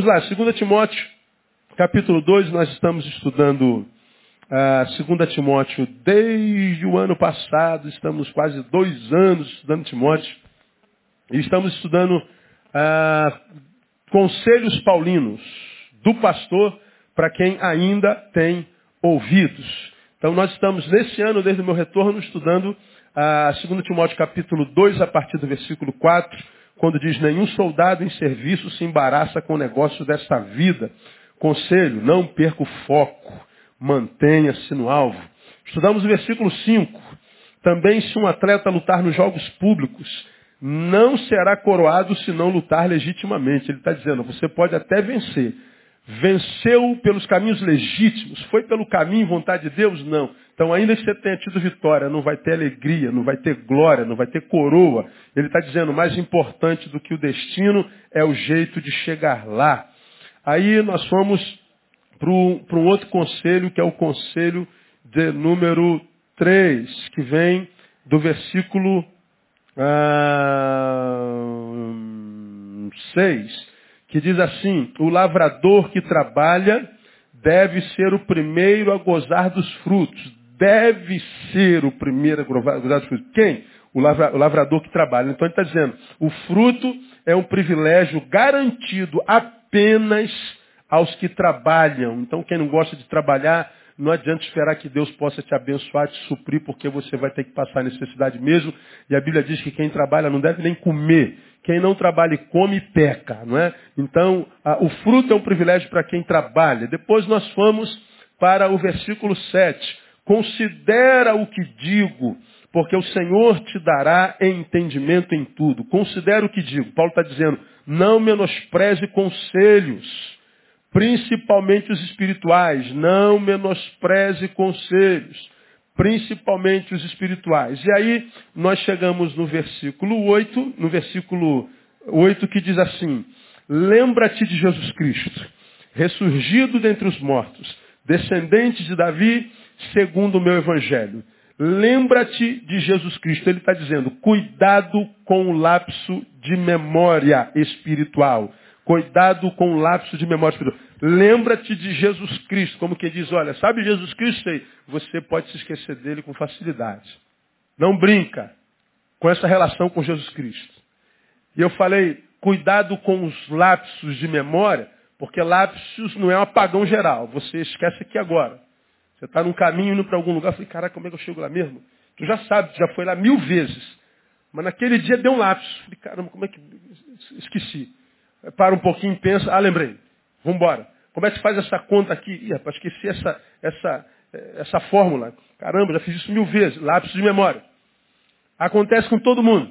Vamos lá, 2 Timóteo, capítulo 2, nós estamos estudando ah, 2 Timóteo desde o ano passado, estamos quase dois anos estudando Timóteo, e estamos estudando ah, conselhos paulinos do pastor para quem ainda tem ouvidos. Então nós estamos nesse ano, desde o meu retorno, estudando a 2 Timóteo capítulo 2, a partir do versículo 4, quando diz, nenhum soldado em serviço se embaraça com o negócio desta vida. Conselho, não perca o foco, mantenha-se no alvo. Estudamos o versículo 5. Também se um atleta lutar nos jogos públicos, não será coroado se não lutar legitimamente. Ele está dizendo, você pode até vencer. Venceu pelos caminhos legítimos. Foi pelo caminho vontade de Deus? Não. Então, ainda que você tenha tido vitória, não vai ter alegria, não vai ter glória, não vai ter coroa. Ele está dizendo, mais importante do que o destino é o jeito de chegar lá. Aí nós fomos para um outro conselho, que é o conselho de número 3, que vem do versículo ah, 6, que diz assim, o lavrador que trabalha deve ser o primeiro a gozar dos frutos. Deve ser o primeiro a gozar dos frutos. Quem? O, lavra, o lavrador que trabalha. Então ele está dizendo, o fruto é um privilégio garantido apenas aos que trabalham. Então quem não gosta de trabalhar, não adianta esperar que Deus possa te abençoar, te suprir, porque você vai ter que passar necessidade mesmo. E a Bíblia diz que quem trabalha não deve nem comer. Quem não trabalha e come, peca, não é? Então, a, o fruto é um privilégio para quem trabalha. Depois nós fomos para o versículo 7. Considera o que digo, porque o Senhor te dará entendimento em tudo. Considera o que digo. Paulo está dizendo, não menospreze conselhos, principalmente os espirituais. Não menospreze conselhos, principalmente os espirituais. E aí nós chegamos no versículo 8, no versículo 8 que diz assim, lembra-te de Jesus Cristo, ressurgido dentre os mortos, descendente de Davi, segundo o meu evangelho. Lembra-te de Jesus Cristo. Ele está dizendo, cuidado com o lapso de memória espiritual. Cuidado com o lapso de memória espiritual. Lembra-te de Jesus Cristo. Como que diz, olha, sabe Jesus Cristo? Aí? Você pode se esquecer dele com facilidade. Não brinca com essa relação com Jesus Cristo. E eu falei, cuidado com os lapsos de memória, porque lapsos não é um apagão geral. Você esquece aqui agora. Você está num caminho indo para algum lugar, eu falei, caraca, como é que eu chego lá mesmo? Tu já sabe, tu já foi lá mil vezes. Mas naquele dia deu um lapso. Falei, caramba, como é que. Esqueci. para um pouquinho pensa, ah, lembrei, vamos embora. Como é que faz essa conta aqui? Ih, rapaz, esqueci essa, essa, essa fórmula. Caramba, já fiz isso mil vezes. Lápis de memória. Acontece com todo mundo.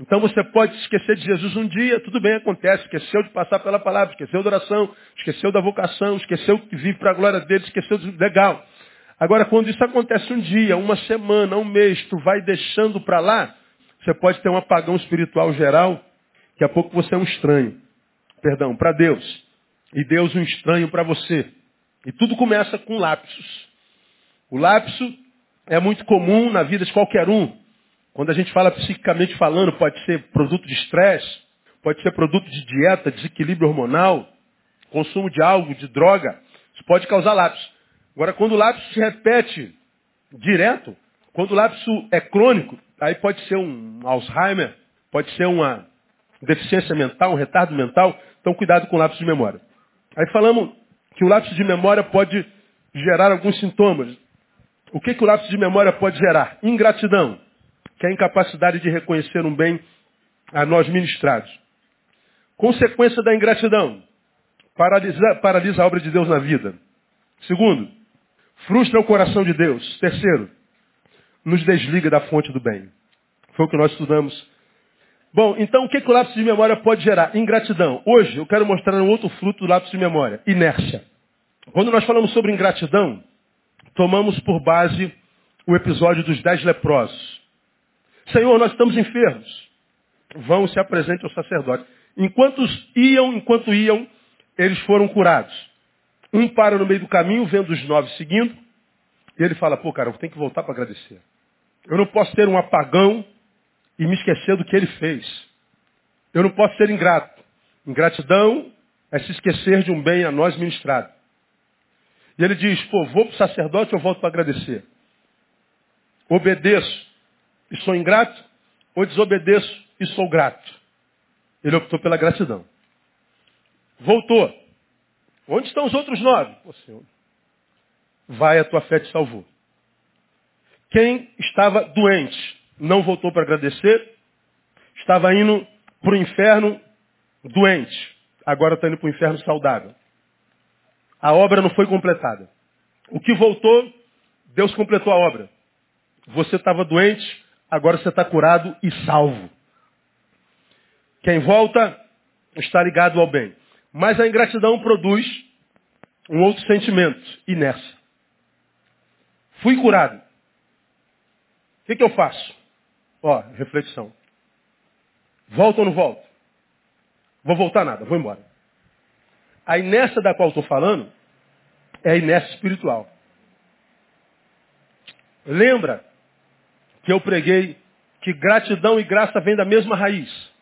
Então você pode esquecer de Jesus um dia, tudo bem, acontece. Esqueceu de passar pela palavra, esqueceu da oração, esqueceu da vocação, esqueceu que vive para a glória dele, esqueceu de... Legal. Agora, quando isso acontece um dia, uma semana, um mês, tu vai deixando para lá, você pode ter um apagão espiritual geral, daqui a pouco você é um estranho. Perdão, para Deus. E Deus um estranho para você. E tudo começa com lapsos. O lapso é muito comum na vida de qualquer um. Quando a gente fala psiquicamente falando, pode ser produto de estresse, pode ser produto de dieta, desequilíbrio hormonal, consumo de algo, de droga. Isso pode causar lapso. Agora, quando o lapso se repete direto, quando o lapso é crônico, aí pode ser um Alzheimer, pode ser uma deficiência mental, um retardo mental. Então, cuidado com o lapso de memória. Aí falamos que o lapso de memória pode gerar alguns sintomas. O que, que o lapso de memória pode gerar? Ingratidão, que é a incapacidade de reconhecer um bem a nós ministrados. Consequência da ingratidão, paralisa, paralisa a obra de Deus na vida. Segundo, frustra o coração de Deus. Terceiro, nos desliga da fonte do bem. Foi o que nós estudamos. Bom, então o que, que o lápis de memória pode gerar? Ingratidão. Hoje eu quero mostrar um outro fruto do lápis de memória, inércia. Quando nós falamos sobre ingratidão, tomamos por base o episódio dos dez leprosos. Senhor, nós estamos enfermos. Vão se apresente ao sacerdote. Enquanto iam, enquanto iam, eles foram curados. Um para no meio do caminho, vendo os nove seguindo, e ele fala, pô, cara, eu tenho que voltar para agradecer. Eu não posso ter um apagão e me esquecer do que ele fez. Eu não posso ser ingrato. Ingratidão é se esquecer de um bem a nós ministrado. E ele diz, pô, vou para o sacerdote ou volto para agradecer? Obedeço e sou ingrato, ou desobedeço e sou grato? Ele optou pela gratidão. Voltou. Onde estão os outros nove? Pô, Senhor, vai, a tua fé te salvou. Quem estava doente não voltou para agradecer, estava indo para o inferno doente, agora está indo para o inferno saudável. A obra não foi completada. O que voltou, Deus completou a obra. Você estava doente, agora você está curado e salvo. Quem volta está ligado ao bem. Mas a ingratidão produz um outro sentimento, inércia. Fui curado. O que, que eu faço? Ó, reflexão. Volto ou não volto? Vou voltar nada, vou embora. A inércia da qual estou falando é a inércia espiritual. Lembra que eu preguei que gratidão e graça vêm da mesma raiz.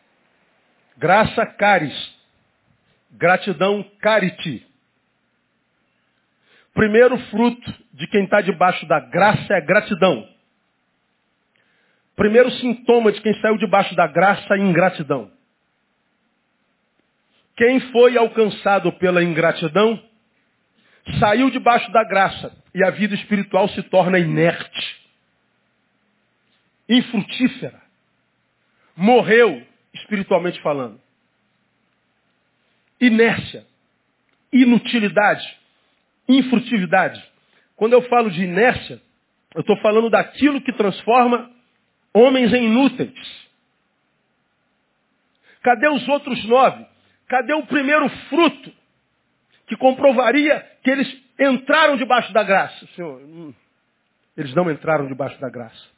Graça, caris. Gratidão, cariti. Primeiro fruto de quem está debaixo da graça é a gratidão. Primeiro sintoma de quem saiu debaixo da graça é ingratidão. Quem foi alcançado pela ingratidão, saiu debaixo da graça e a vida espiritual se torna inerte, infrutífera. Morreu, espiritualmente falando. Inércia, inutilidade, infrutividade. Quando eu falo de inércia, eu estou falando daquilo que transforma homens em inúteis. Cadê os outros nove? Cadê o primeiro fruto que comprovaria que eles entraram debaixo da graça? Senhor, hum, eles não entraram debaixo da graça.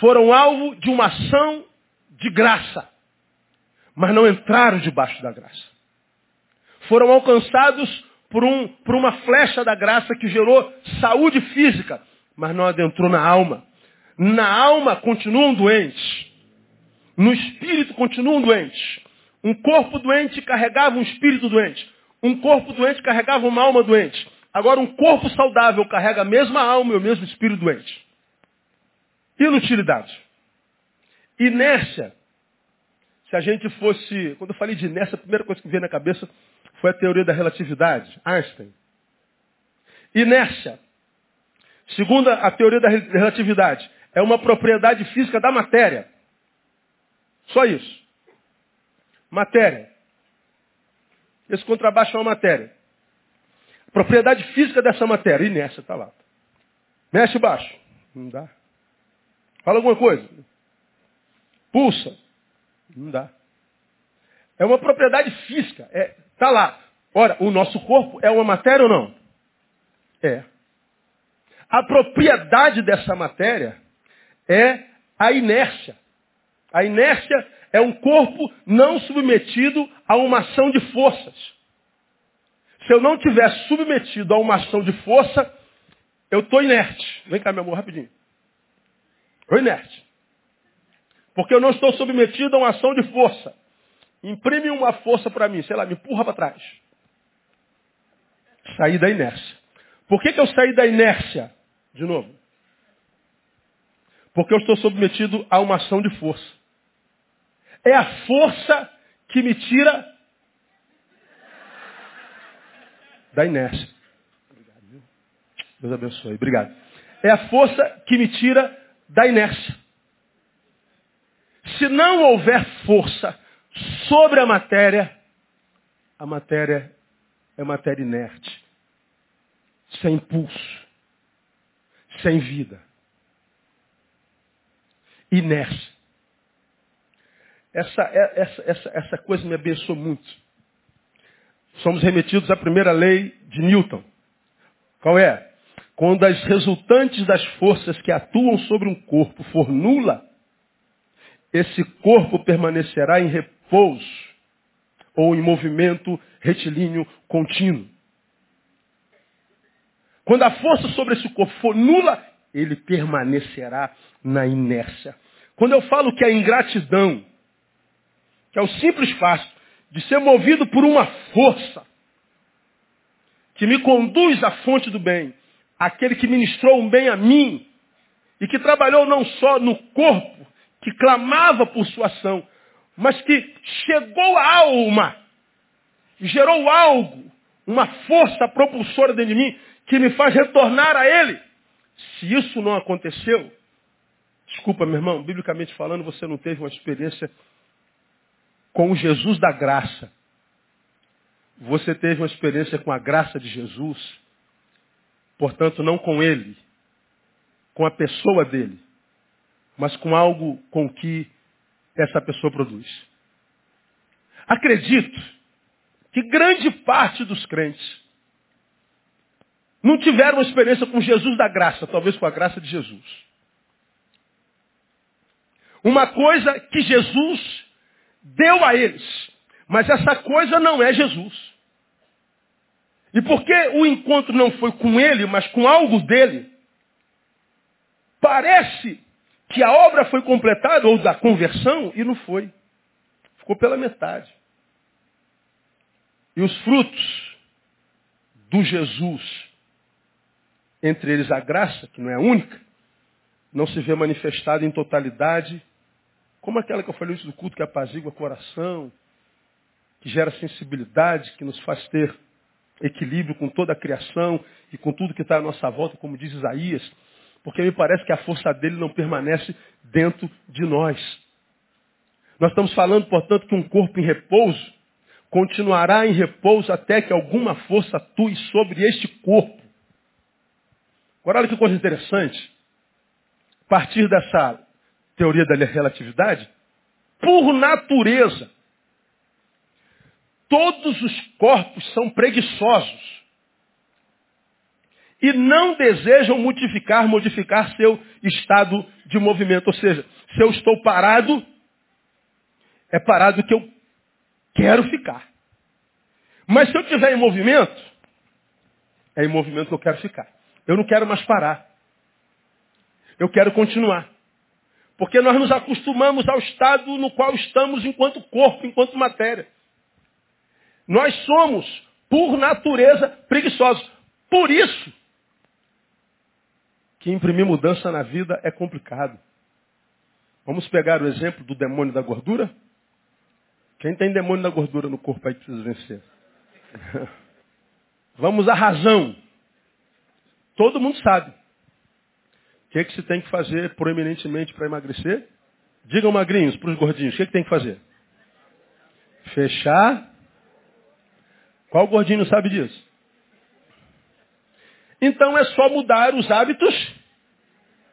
Foram alvo de uma ação de graça, mas não entraram debaixo da graça. Foram alcançados por, um, por uma flecha da graça que gerou saúde física, mas não adentrou na alma. Na alma continuam doentes. No espírito continuam doentes. Um corpo doente carregava um espírito doente. Um corpo doente carregava uma alma doente. Agora um corpo saudável carrega a mesma alma e o mesmo espírito doente. Inutilidade. Inércia. Se a gente fosse. Quando eu falei de inércia, a primeira coisa que veio na cabeça foi a teoria da relatividade. Einstein. Inércia. Segundo a teoria da relatividade, é uma propriedade física da matéria. Só isso. Matéria. Esse contrabaixo é uma matéria. Propriedade física dessa matéria, inércia, está lá. Mexe baixo. Não dá. Fala alguma coisa. Pulsa. Não dá. É uma propriedade física. Está é, tá lá. Ora, o nosso corpo é uma matéria ou não? É. A propriedade dessa matéria é a inércia. A inércia é um corpo não submetido a uma ação de forças. Se eu não tiver submetido a uma ação de força, eu estou inerte. Vem cá, meu amor, rapidinho. Estou inerte. Porque eu não estou submetido a uma ação de força. Imprime uma força para mim, sei lá, me empurra para trás. Saí da inércia. Por que, que eu saí da inércia? De novo. Porque eu estou submetido a uma ação de força. É a força que me tira da inércia. Deus abençoe. Obrigado. É a força que me tira da inércia. Se não houver força sobre a matéria, a matéria é matéria inerte, sem impulso, sem vida inércia. Essa, é, essa, essa, essa coisa me abençoou muito. Somos remetidos à primeira lei de Newton. Qual é? Quando as resultantes das forças que atuam sobre um corpo for nula, esse corpo permanecerá em repouso ou em movimento retilíneo contínuo. Quando a força sobre esse corpo for nula, ele permanecerá na inércia. Quando eu falo que a ingratidão, que é o simples fato de ser movido por uma força que me conduz à fonte do bem, aquele que ministrou um bem a mim e que trabalhou não só no corpo, que clamava por sua ação, mas que chegou à alma, gerou algo, uma força propulsora dentro de mim que me faz retornar a Ele. Se isso não aconteceu, desculpa, meu irmão, biblicamente falando, você não teve uma experiência com o Jesus da graça. Você teve uma experiência com a graça de Jesus, portanto, não com ele, com a pessoa dele, mas com algo com que essa pessoa produz. Acredito que grande parte dos crentes não tiveram uma experiência com Jesus da graça, talvez com a graça de Jesus. Uma coisa que Jesus deu a eles, mas essa coisa não é Jesus. E porque o encontro não foi com ele, mas com algo dele, parece que a obra foi completada, ou da conversão, e não foi. Ficou pela metade. E os frutos do Jesus entre eles a graça, que não é única, não se vê manifestada em totalidade, como aquela que eu falei antes do culto, que apazigua o coração, que gera sensibilidade, que nos faz ter equilíbrio com toda a criação e com tudo que está à nossa volta, como diz Isaías, porque me parece que a força dele não permanece dentro de nós. Nós estamos falando, portanto, que um corpo em repouso continuará em repouso até que alguma força atue sobre este corpo. Agora olha que coisa interessante. A partir dessa teoria da relatividade, por natureza, todos os corpos são preguiçosos. E não desejam modificar, modificar seu estado de movimento. Ou seja, se eu estou parado, é parado que eu quero ficar. Mas se eu estiver em movimento, é em movimento que eu quero ficar. Eu não quero mais parar. Eu quero continuar. Porque nós nos acostumamos ao estado no qual estamos enquanto corpo, enquanto matéria. Nós somos, por natureza, preguiçosos. Por isso que imprimir mudança na vida é complicado. Vamos pegar o exemplo do demônio da gordura? Quem tem demônio da gordura no corpo aí precisa vencer. Vamos à razão. Todo mundo sabe. O que, é que se tem que fazer proeminentemente para emagrecer? Digam magrinhos para os gordinhos, o que, é que tem que fazer? Fechar Qual gordinho sabe disso? Então é só mudar os hábitos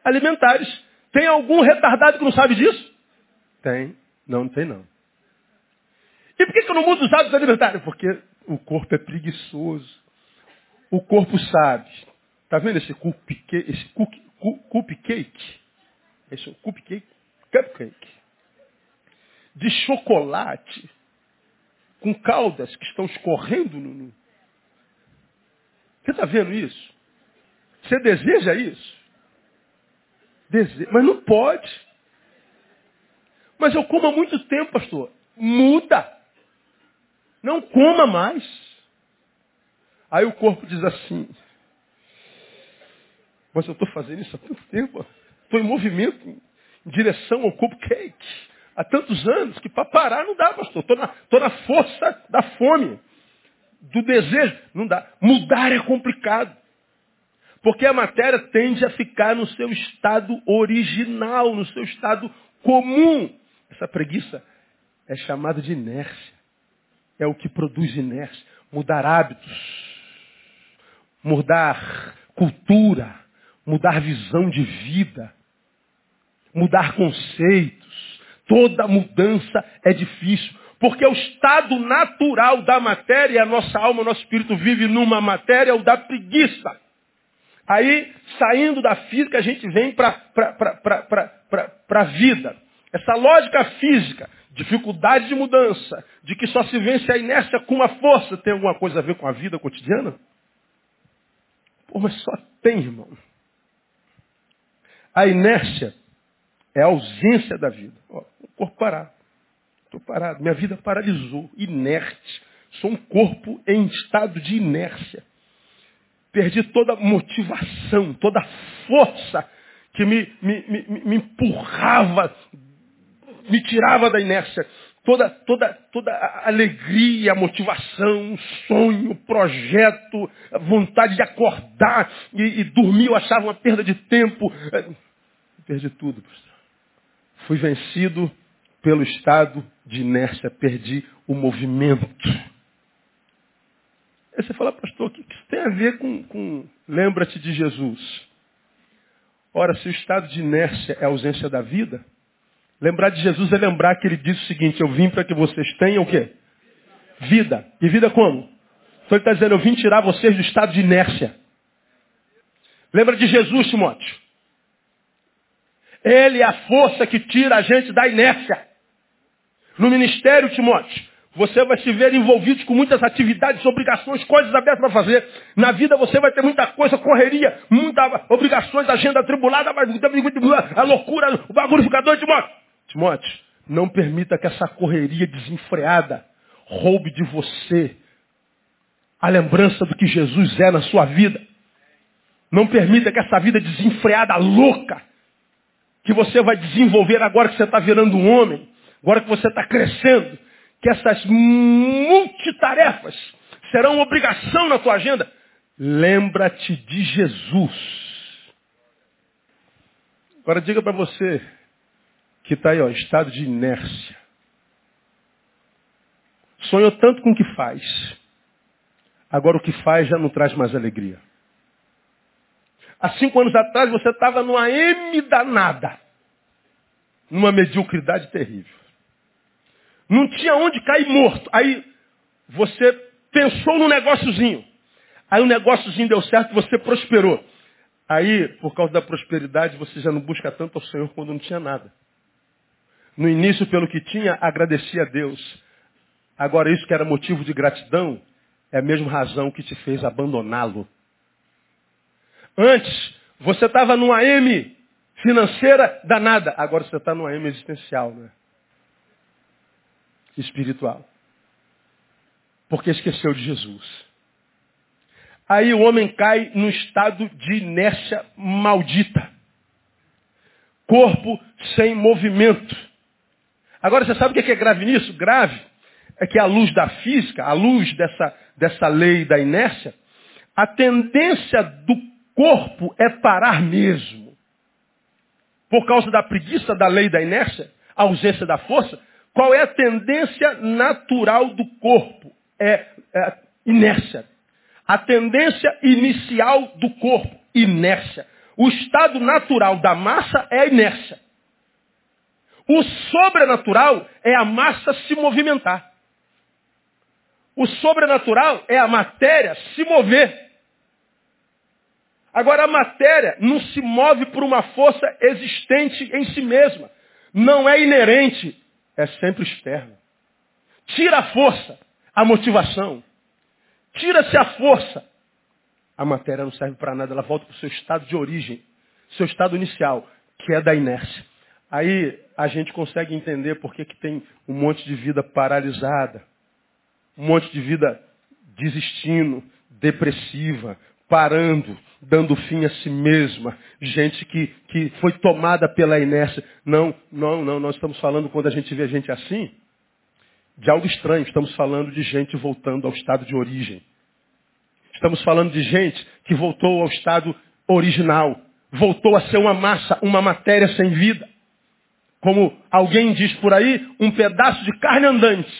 alimentares. Tem algum retardado que não sabe disso? Tem. Não, não tem não. E por que, que eu não mudo os hábitos alimentares? Porque o corpo é preguiçoso. O corpo sabe. Está vendo esse cupcake? Esse cupcake? Esse é o cupcake? Cupcake. De chocolate. Com caudas que estão escorrendo no. Você está vendo isso? Você deseja isso? Deseja, mas não pode. Mas eu como há muito tempo, pastor. Muda. Não coma mais. Aí o corpo diz assim, mas eu estou fazendo isso há tanto tempo. Estou em movimento, em direção ao cupcake. Há tantos anos que para parar não dá, pastor. Estou na, na força da fome, do desejo. Não dá. Mudar é complicado. Porque a matéria tende a ficar no seu estado original, no seu estado comum. Essa preguiça é chamada de inércia é o que produz inércia. Mudar hábitos, mudar cultura, mudar visão de vida, mudar conceitos. Toda mudança é difícil. Porque o estado natural da matéria, a nossa alma, o nosso espírito vive numa matéria, é o da preguiça. Aí, saindo da física, a gente vem para a vida. Essa lógica física dificuldade de mudança, de que só se vence a inércia com uma força, tem alguma coisa a ver com a vida cotidiana? Pô, mas só tem, irmão. A inércia é a ausência da vida. Ó, o corpo parado. Estou parado. Minha vida paralisou. Inerte. Sou um corpo em estado de inércia. Perdi toda motivação, toda força que me, me, me, me empurrava me tirava da inércia. Toda, toda, toda a alegria, a motivação, sonho, projeto, vontade de acordar e, e dormir, eu achava uma perda de tempo. É, perdi tudo, pastor. Fui vencido pelo estado de inércia, perdi o movimento. Aí você fala, pastor, tem a ver com, com lembra-te de Jesus? Ora, se o estado de inércia é a ausência da vida, Lembrar de Jesus é lembrar que ele disse o seguinte, eu vim para que vocês tenham o quê? Vida. E vida como? Então ele está dizendo, eu vim tirar vocês do estado de inércia. Lembra de Jesus, Timóteo? Ele é a força que tira a gente da inércia. No ministério, Timóteo, você vai se ver envolvido com muitas atividades, obrigações, coisas abertas para fazer. Na vida você vai ter muita coisa, correria, muitas obrigações, agenda atribulada, a loucura, o bagulho fica doido, Timóteo. Timóteo, não permita que essa correria desenfreada roube de você a lembrança do que Jesus é na sua vida. Não permita que essa vida desenfreada, louca, que você vai desenvolver agora que você está virando um homem, agora que você está crescendo, que essas multitarefas serão obrigação na tua agenda. Lembra-te de Jesus. Agora diga para você, que está aí, ó, estado de inércia. Sonhou tanto com o que faz. Agora o que faz já não traz mais alegria. Há cinco anos atrás você estava numa M danada. Numa mediocridade terrível. Não tinha onde cair morto. Aí você pensou no negóciozinho. Aí o negóciozinho deu certo você prosperou. Aí, por causa da prosperidade, você já não busca tanto ao Senhor quando não tinha nada. No início, pelo que tinha, agradecia a Deus. Agora, isso que era motivo de gratidão, é a mesma razão que te fez abandoná-lo. Antes, você estava numa M financeira danada. Agora você está numa M existencial, né? Espiritual. Porque esqueceu de Jesus. Aí o homem cai num estado de inércia maldita. Corpo sem movimento. Agora, você sabe o que é grave nisso? Grave é que a luz da física, a luz dessa, dessa lei da inércia, a tendência do corpo é parar mesmo. Por causa da preguiça da lei da inércia, a ausência da força, qual é a tendência natural do corpo? É, é Inércia. A tendência inicial do corpo, inércia. O estado natural da massa é a inércia. O sobrenatural é a massa se movimentar. O sobrenatural é a matéria se mover. Agora, a matéria não se move por uma força existente em si mesma. Não é inerente, é sempre externa. Tira a força, a motivação. Tira-se a força. A matéria não serve para nada, ela volta para o seu estado de origem, seu estado inicial, que é da inércia. Aí a gente consegue entender por que, que tem um monte de vida paralisada, um monte de vida desistindo, depressiva, parando, dando fim a si mesma, gente que, que foi tomada pela inércia. Não, não, não, nós estamos falando, quando a gente vê gente assim, de algo estranho. Estamos falando de gente voltando ao estado de origem. Estamos falando de gente que voltou ao estado original. Voltou a ser uma massa, uma matéria sem vida. Como alguém diz por aí, um pedaço de carne andante.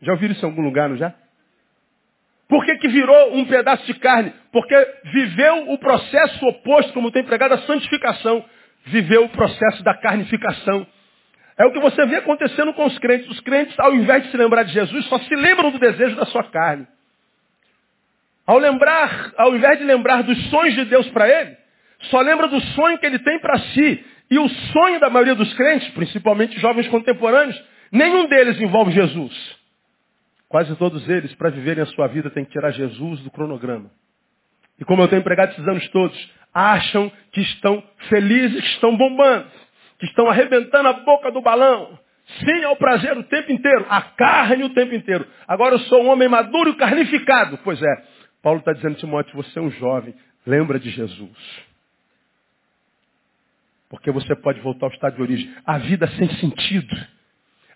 Já ouviram isso em algum lugar, não já? Por que, que virou um pedaço de carne? Porque viveu o processo oposto, como tem pregado, a santificação. Viveu o processo da carnificação. É o que você vê acontecendo com os crentes. Os crentes, ao invés de se lembrar de Jesus, só se lembram do desejo da sua carne. Ao lembrar, ao invés de lembrar dos sonhos de Deus para ele, só lembra do sonho que ele tem para si. E o sonho da maioria dos crentes, principalmente jovens contemporâneos, nenhum deles envolve Jesus. Quase todos eles, para viverem a sua vida, têm que tirar Jesus do cronograma. E como eu tenho empregado esses anos todos, acham que estão felizes, que estão bombando, que estão arrebentando a boca do balão. Sim ao prazer o tempo inteiro, a carne o tempo inteiro. Agora eu sou um homem maduro e carnificado. Pois é, Paulo está dizendo, Timóteo, você é um jovem, lembra de Jesus. Porque você pode voltar ao estado de origem. A vida sem sentido.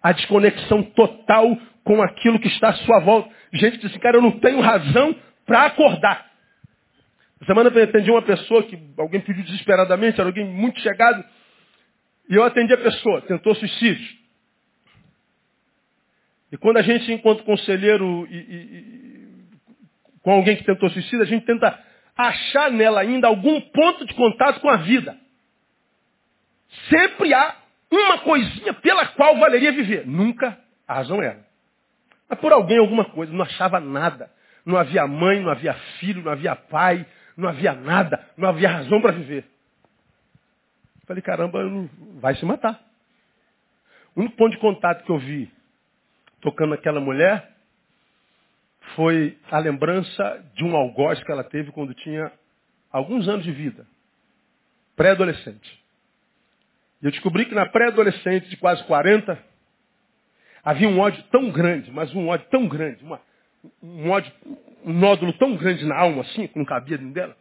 A desconexão total com aquilo que está à sua volta. Gente que diz assim, cara, eu não tenho razão para acordar. Semana eu atendi uma pessoa que alguém pediu desesperadamente, era alguém muito chegado, e eu atendi a pessoa, tentou suicídio. E quando a gente, enquanto conselheiro, e, e, com alguém que tentou suicídio, a gente tenta achar nela ainda algum ponto de contato com a vida. Sempre há uma coisinha pela qual valeria viver. Nunca a razão era. Mas por alguém, alguma coisa, não achava nada. Não havia mãe, não havia filho, não havia pai, não havia nada, não havia razão para viver. Falei, caramba, vai se matar. O único ponto de contato que eu vi tocando aquela mulher foi a lembrança de um algoz que ela teve quando tinha alguns anos de vida. Pré-adolescente. Eu descobri que na pré-adolescente de quase 40, havia um ódio tão grande, mas um ódio tão grande, uma, um ódio, um nódulo tão grande na alma, assim, que não cabia dentro dela,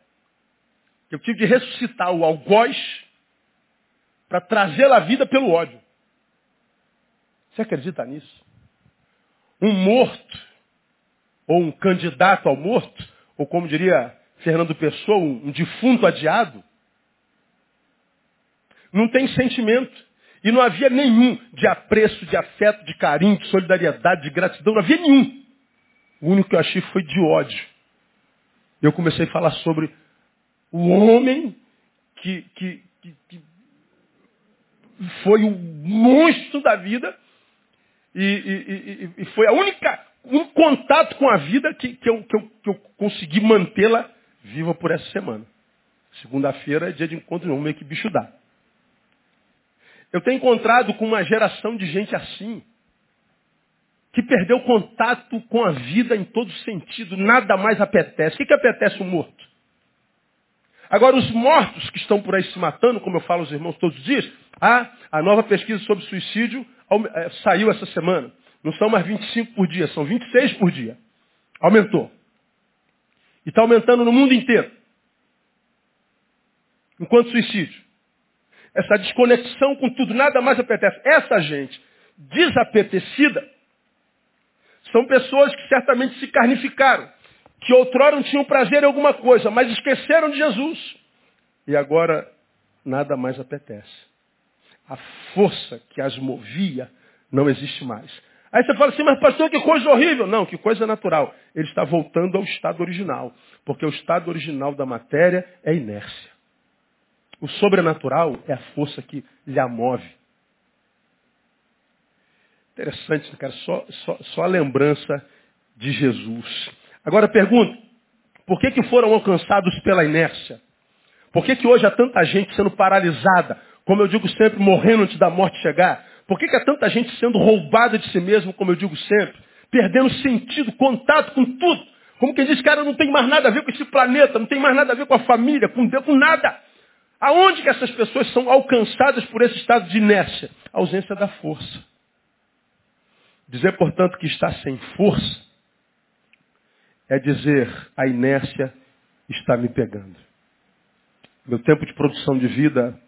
que eu tive de ressuscitar o algoz para trazê-la à vida pelo ódio. Você acredita nisso? Um morto, ou um candidato ao morto, ou como diria Fernando Pessoa, um defunto adiado, não tem sentimento. E não havia nenhum de apreço, de afeto, de carinho, de solidariedade, de gratidão. Não havia nenhum. O único que eu achei foi de ódio. Eu comecei a falar sobre o homem que, que, que, que foi o monstro da vida e, e, e, e, foi a única um contato com a vida que, que, eu, que, eu, que eu consegui mantê-la viva por essa semana. Segunda-feira é dia de encontro, não, meio que bicho dá. Eu tenho encontrado com uma geração de gente assim, que perdeu contato com a vida em todo sentido, nada mais apetece. O que, que apetece o morto? Agora, os mortos que estão por aí se matando, como eu falo aos irmãos todos os dias, ah, a nova pesquisa sobre suicídio é, saiu essa semana. Não são mais 25 por dia, são 26 por dia. Aumentou. E está aumentando no mundo inteiro. Enquanto suicídio essa desconexão com tudo, nada mais apetece. Essa gente desapetecida são pessoas que certamente se carnificaram, que outrora tinham prazer em alguma coisa, mas esqueceram de Jesus. E agora nada mais apetece. A força que as movia não existe mais. Aí você fala assim, mas pastor, que coisa horrível. Não, que coisa natural. Ele está voltando ao estado original. Porque o estado original da matéria é inércia. O sobrenatural é a força que lhe move. Interessante, cara, só, só, só a lembrança de Jesus. Agora pergunto, por que, que foram alcançados pela inércia? Por que, que hoje há tanta gente sendo paralisada? Como eu digo sempre, morrendo antes da morte chegar? Por que, que há tanta gente sendo roubada de si mesmo, como eu digo sempre? Perdendo sentido, contato com tudo. Como quem diz, cara, não tem mais nada a ver com esse planeta, não tem mais nada a ver com a família, com Deus, com nada. Aonde que essas pessoas são alcançadas por esse estado de inércia? A ausência da força. Dizer, portanto, que está sem força é dizer a inércia está me pegando. Meu tempo de produção de vida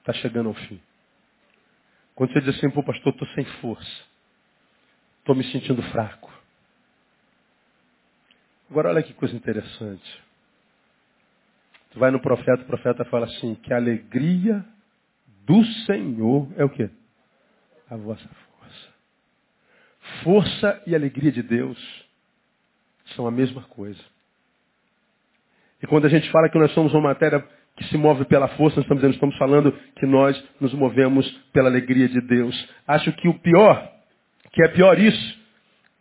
está chegando ao fim. Quando você diz assim, pô, pastor, estou sem força. Estou me sentindo fraco. Agora olha que coisa interessante. Tu vai no profeta, o profeta fala assim, que a alegria do Senhor é o quê? A vossa força. Força e alegria de Deus são a mesma coisa. E quando a gente fala que nós somos uma matéria que se move pela força, nós estamos, dizendo, estamos falando que nós nos movemos pela alegria de Deus. Acho que o pior, que é pior isso,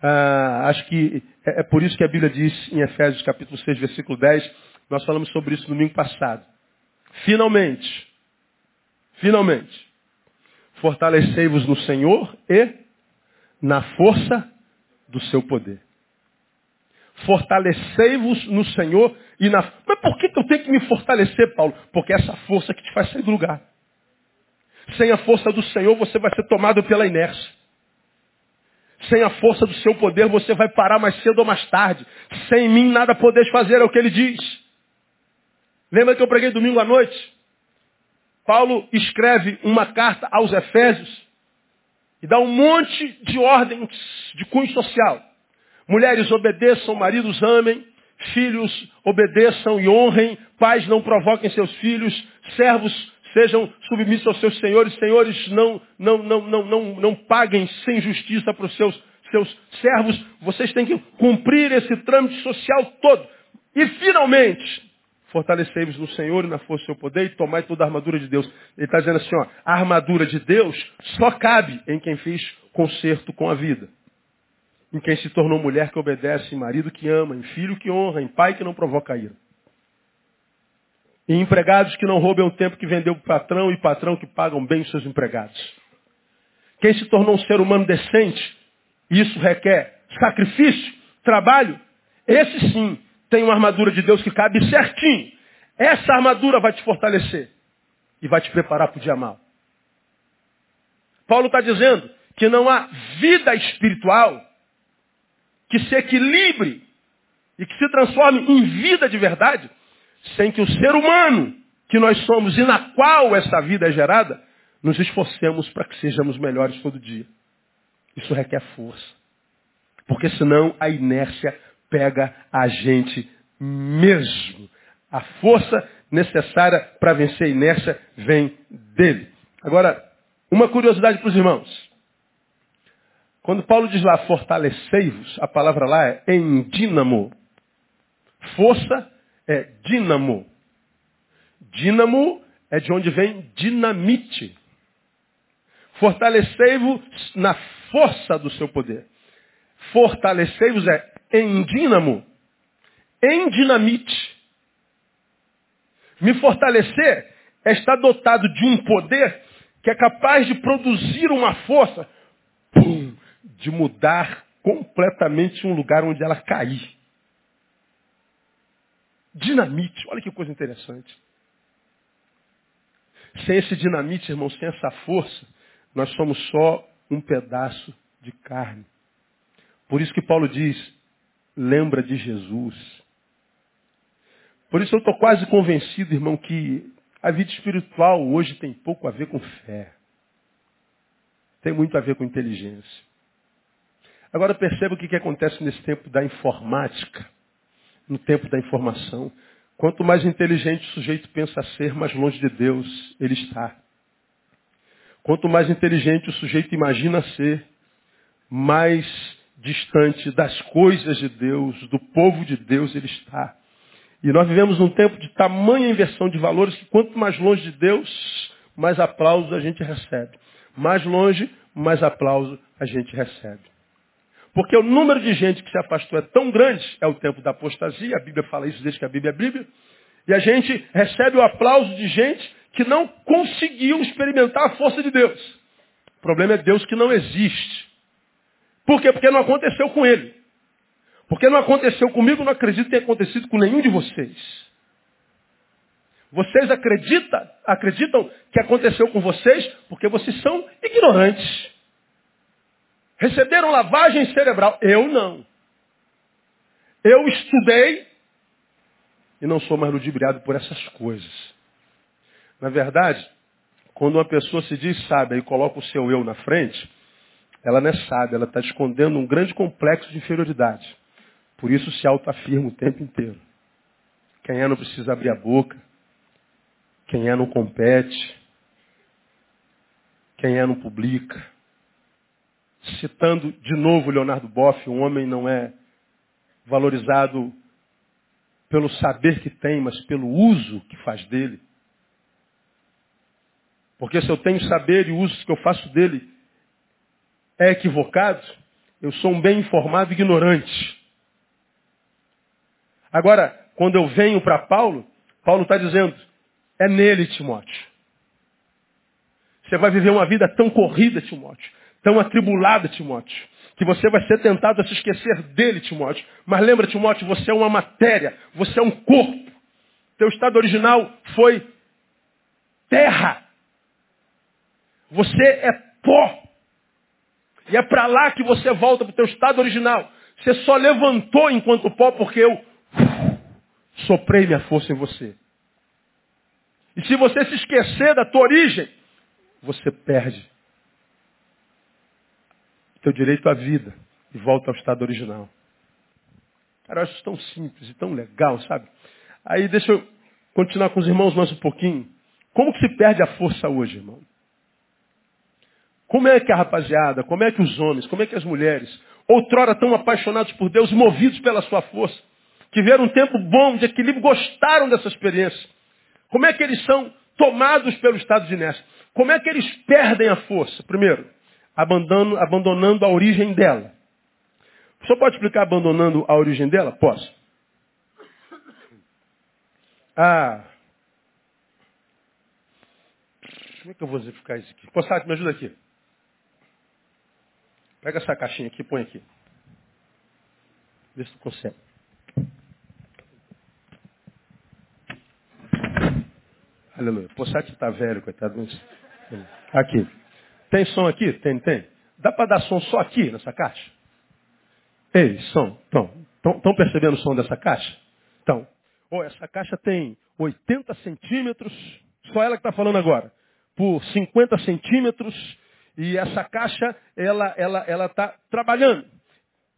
ah, acho que é, é, por isso que a Bíblia diz em Efésios capítulo 6, versículo 10, nós falamos sobre isso no domingo passado. Finalmente, finalmente, fortalecei-vos no Senhor e na força do seu poder. Fortalecei-vos no Senhor e na. Mas por que eu tenho que me fortalecer, Paulo? Porque é essa força que te faz sair do lugar. Sem a força do Senhor, você vai ser tomado pela inércia. Sem a força do seu poder, você vai parar mais cedo ou mais tarde. Sem mim, nada podeis fazer, é o que ele diz. Lembra que eu preguei domingo à noite? Paulo escreve uma carta aos Efésios e dá um monte de ordens de cunho social. Mulheres obedeçam, maridos amem, filhos obedeçam e honrem, pais não provoquem seus filhos, servos sejam submissos aos seus senhores, senhores não, não, não, não, não, não paguem sem justiça para os seus, seus servos. Vocês têm que cumprir esse trâmite social todo. E finalmente, fortalecei-vos no Senhor e na força do seu poder e tomai toda a armadura de Deus. Ele está dizendo assim, ó, a armadura de Deus só cabe em quem fez conserto com a vida em quem se tornou mulher que obedece, em marido que ama, em filho que honra, em pai que não provoca ira. Em empregados que não roubem o tempo que vendeu o patrão e patrão que pagam bem os seus empregados. Quem se tornou um ser humano decente, isso requer sacrifício, trabalho, esse sim tem uma armadura de Deus que cabe certinho. Essa armadura vai te fortalecer e vai te preparar para o dia mal. Paulo está dizendo que não há vida espiritual que se equilibre e que se transforme em vida de verdade, sem que o ser humano que nós somos e na qual essa vida é gerada, nos esforcemos para que sejamos melhores todo dia. Isso requer força. Porque senão a inércia pega a gente mesmo. A força necessária para vencer a inércia vem dele. Agora, uma curiosidade para os irmãos. Quando Paulo diz lá, fortalecei-vos, a palavra lá é em dínamo. Força é dínamo. Dínamo é de onde vem dinamite. Fortalecei-vos na força do seu poder. Fortalecei-vos é em dínamo, em dinamite. Me fortalecer é estar dotado de um poder que é capaz de produzir uma força. Pum, de mudar completamente um lugar onde ela cair. Dinamite, olha que coisa interessante. Sem esse dinamite, irmão, sem essa força, nós somos só um pedaço de carne. Por isso que Paulo diz, lembra de Jesus. Por isso eu estou quase convencido, irmão, que a vida espiritual hoje tem pouco a ver com fé. Tem muito a ver com inteligência. Agora perceba o que, que acontece nesse tempo da informática, no tempo da informação. Quanto mais inteligente o sujeito pensa ser, mais longe de Deus ele está. Quanto mais inteligente o sujeito imagina ser, mais distante das coisas de Deus, do povo de Deus ele está. E nós vivemos num tempo de tamanha inversão de valores que quanto mais longe de Deus, mais aplausos a gente recebe. Mais longe, mais aplauso a gente recebe. Porque o número de gente que se afastou é tão grande, é o tempo da apostasia, a Bíblia fala isso desde que a Bíblia é Bíblia, e a gente recebe o aplauso de gente que não conseguiu experimentar a força de Deus. O problema é Deus que não existe. Por quê? Porque não aconteceu com ele. Porque não aconteceu comigo, não acredito que tenha acontecido com nenhum de vocês. Vocês acreditam, acreditam que aconteceu com vocês porque vocês são ignorantes. Receberam lavagem cerebral. Eu não. Eu estudei e não sou mais ludibriado por essas coisas. Na verdade, quando uma pessoa se diz sábia e coloca o seu eu na frente, ela não é sábia, ela está escondendo um grande complexo de inferioridade. Por isso se autoafirma o tempo inteiro. Quem é não precisa abrir a boca. Quem é não compete. Quem é não publica. Citando de novo Leonardo Boff, um homem não é valorizado pelo saber que tem, mas pelo uso que faz dele. Porque se eu tenho saber e uso que eu faço dele é equivocado, eu sou um bem informado ignorante. Agora, quando eu venho para Paulo, Paulo está dizendo, é nele, Timóteo. Você vai viver uma vida tão corrida, Timóteo, tão atribulada, Timóteo, que você vai ser tentado a se esquecer dele, Timóteo. Mas lembra, Timóteo, você é uma matéria, você é um corpo. Teu estado original foi terra. Você é pó. E é para lá que você volta para o teu estado original. Você só levantou enquanto pó porque eu soprei minha força em você. E se você se esquecer da tua origem, você perde teu direito à vida e volta ao estado original. Cara, eu acho isso tão simples e tão legal, sabe? Aí deixa eu continuar com os irmãos mais um pouquinho. Como que se perde a força hoje, irmão? Como é que a rapaziada, como é que os homens, como é que as mulheres, outrora tão apaixonados por Deus, movidos pela sua força, tiveram um tempo bom de equilíbrio, gostaram dessa experiência. Como é que eles são tomados pelo estado de inércia? Como é que eles perdem a força? Primeiro, abandonando, abandonando a origem dela. Senhor pode explicar abandonando a origem dela? Posso. Ah. Como é que eu vou exemplificar isso aqui? Possate, me ajuda aqui. Pega essa caixinha aqui põe aqui. Vê se tu consegue. Aleluia. Possati está velho, coitado. Aqui. Tem som aqui? Tem, tem. Dá para dar som só aqui nessa caixa? Ei, som. Estão percebendo o som dessa caixa? Então, oh, essa caixa tem 80 centímetros, só ela que está falando agora, por 50 centímetros, e essa caixa, ela ela ela está trabalhando.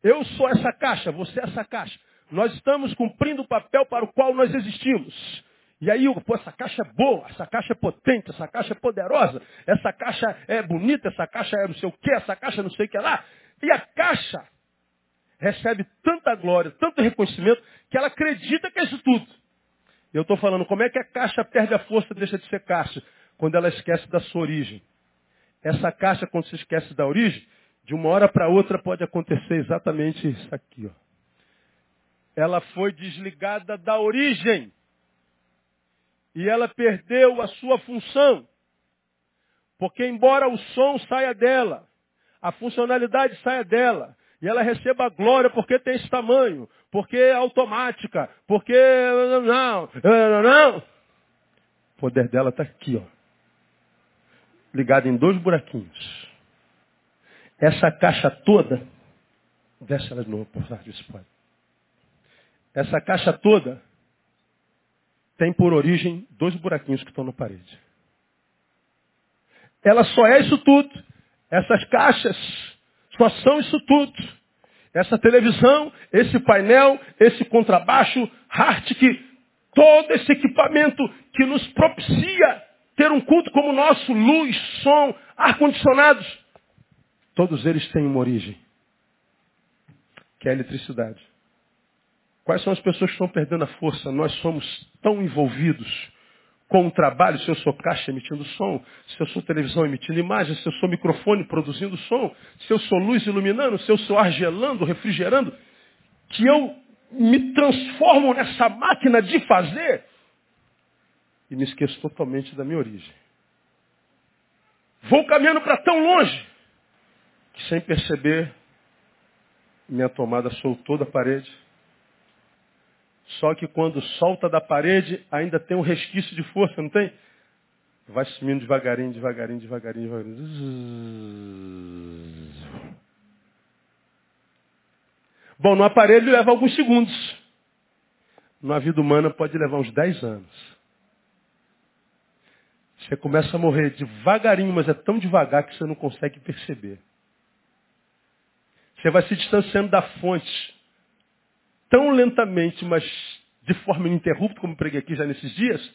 Eu sou essa caixa, você é essa caixa. Nós estamos cumprindo o papel para o qual nós existimos. E aí, pô, essa caixa é boa, essa caixa é potente, essa caixa é poderosa, essa caixa é bonita, essa caixa é não sei o que, essa caixa não sei o que lá. E a caixa recebe tanta glória, tanto reconhecimento, que ela acredita que é isso tudo. Eu estou falando, como é que a caixa perde a força e deixa de ser caixa? Quando ela esquece da sua origem. Essa caixa, quando se esquece da origem, de uma hora para outra pode acontecer exatamente isso aqui. Ó. Ela foi desligada da origem. E ela perdeu a sua função. Porque embora o som saia dela, a funcionalidade saia dela, e ela receba a glória porque tem esse tamanho, porque é automática, porque não, não, não. O poder dela está aqui, ó. Ligado em dois buraquinhos. Essa caixa toda, desce ela de novo, por favor, pode. Essa caixa toda tem por origem dois buraquinhos que estão na parede. Ela só é isso tudo. Essas caixas só são isso tudo. Essa televisão, esse painel, esse contrabaixo, Hartic, todo esse equipamento que nos propicia ter um culto como o nosso, luz, som, ar-condicionados, todos eles têm uma origem. que é a eletricidade. Quais são as pessoas que estão perdendo a força? Nós somos tão envolvidos com o trabalho, se eu sou caixa emitindo som, se eu sou televisão emitindo imagem, se eu sou microfone produzindo som, se eu sou luz iluminando, se eu sou ar gelando, refrigerando, que eu me transformo nessa máquina de fazer e me esqueço totalmente da minha origem. Vou caminhando para tão longe que sem perceber minha tomada soltou da parede só que quando solta da parede, ainda tem um resquício de força, não tem? Vai sumindo devagarinho, devagarinho, devagarinho, devagarinho. Bom, no aparelho leva alguns segundos. Na vida humana pode levar uns 10 anos. Você começa a morrer devagarinho, mas é tão devagar que você não consegue perceber. Você vai se distanciando da fonte tão lentamente, mas de forma ininterrupta, como preguei aqui já nesses dias,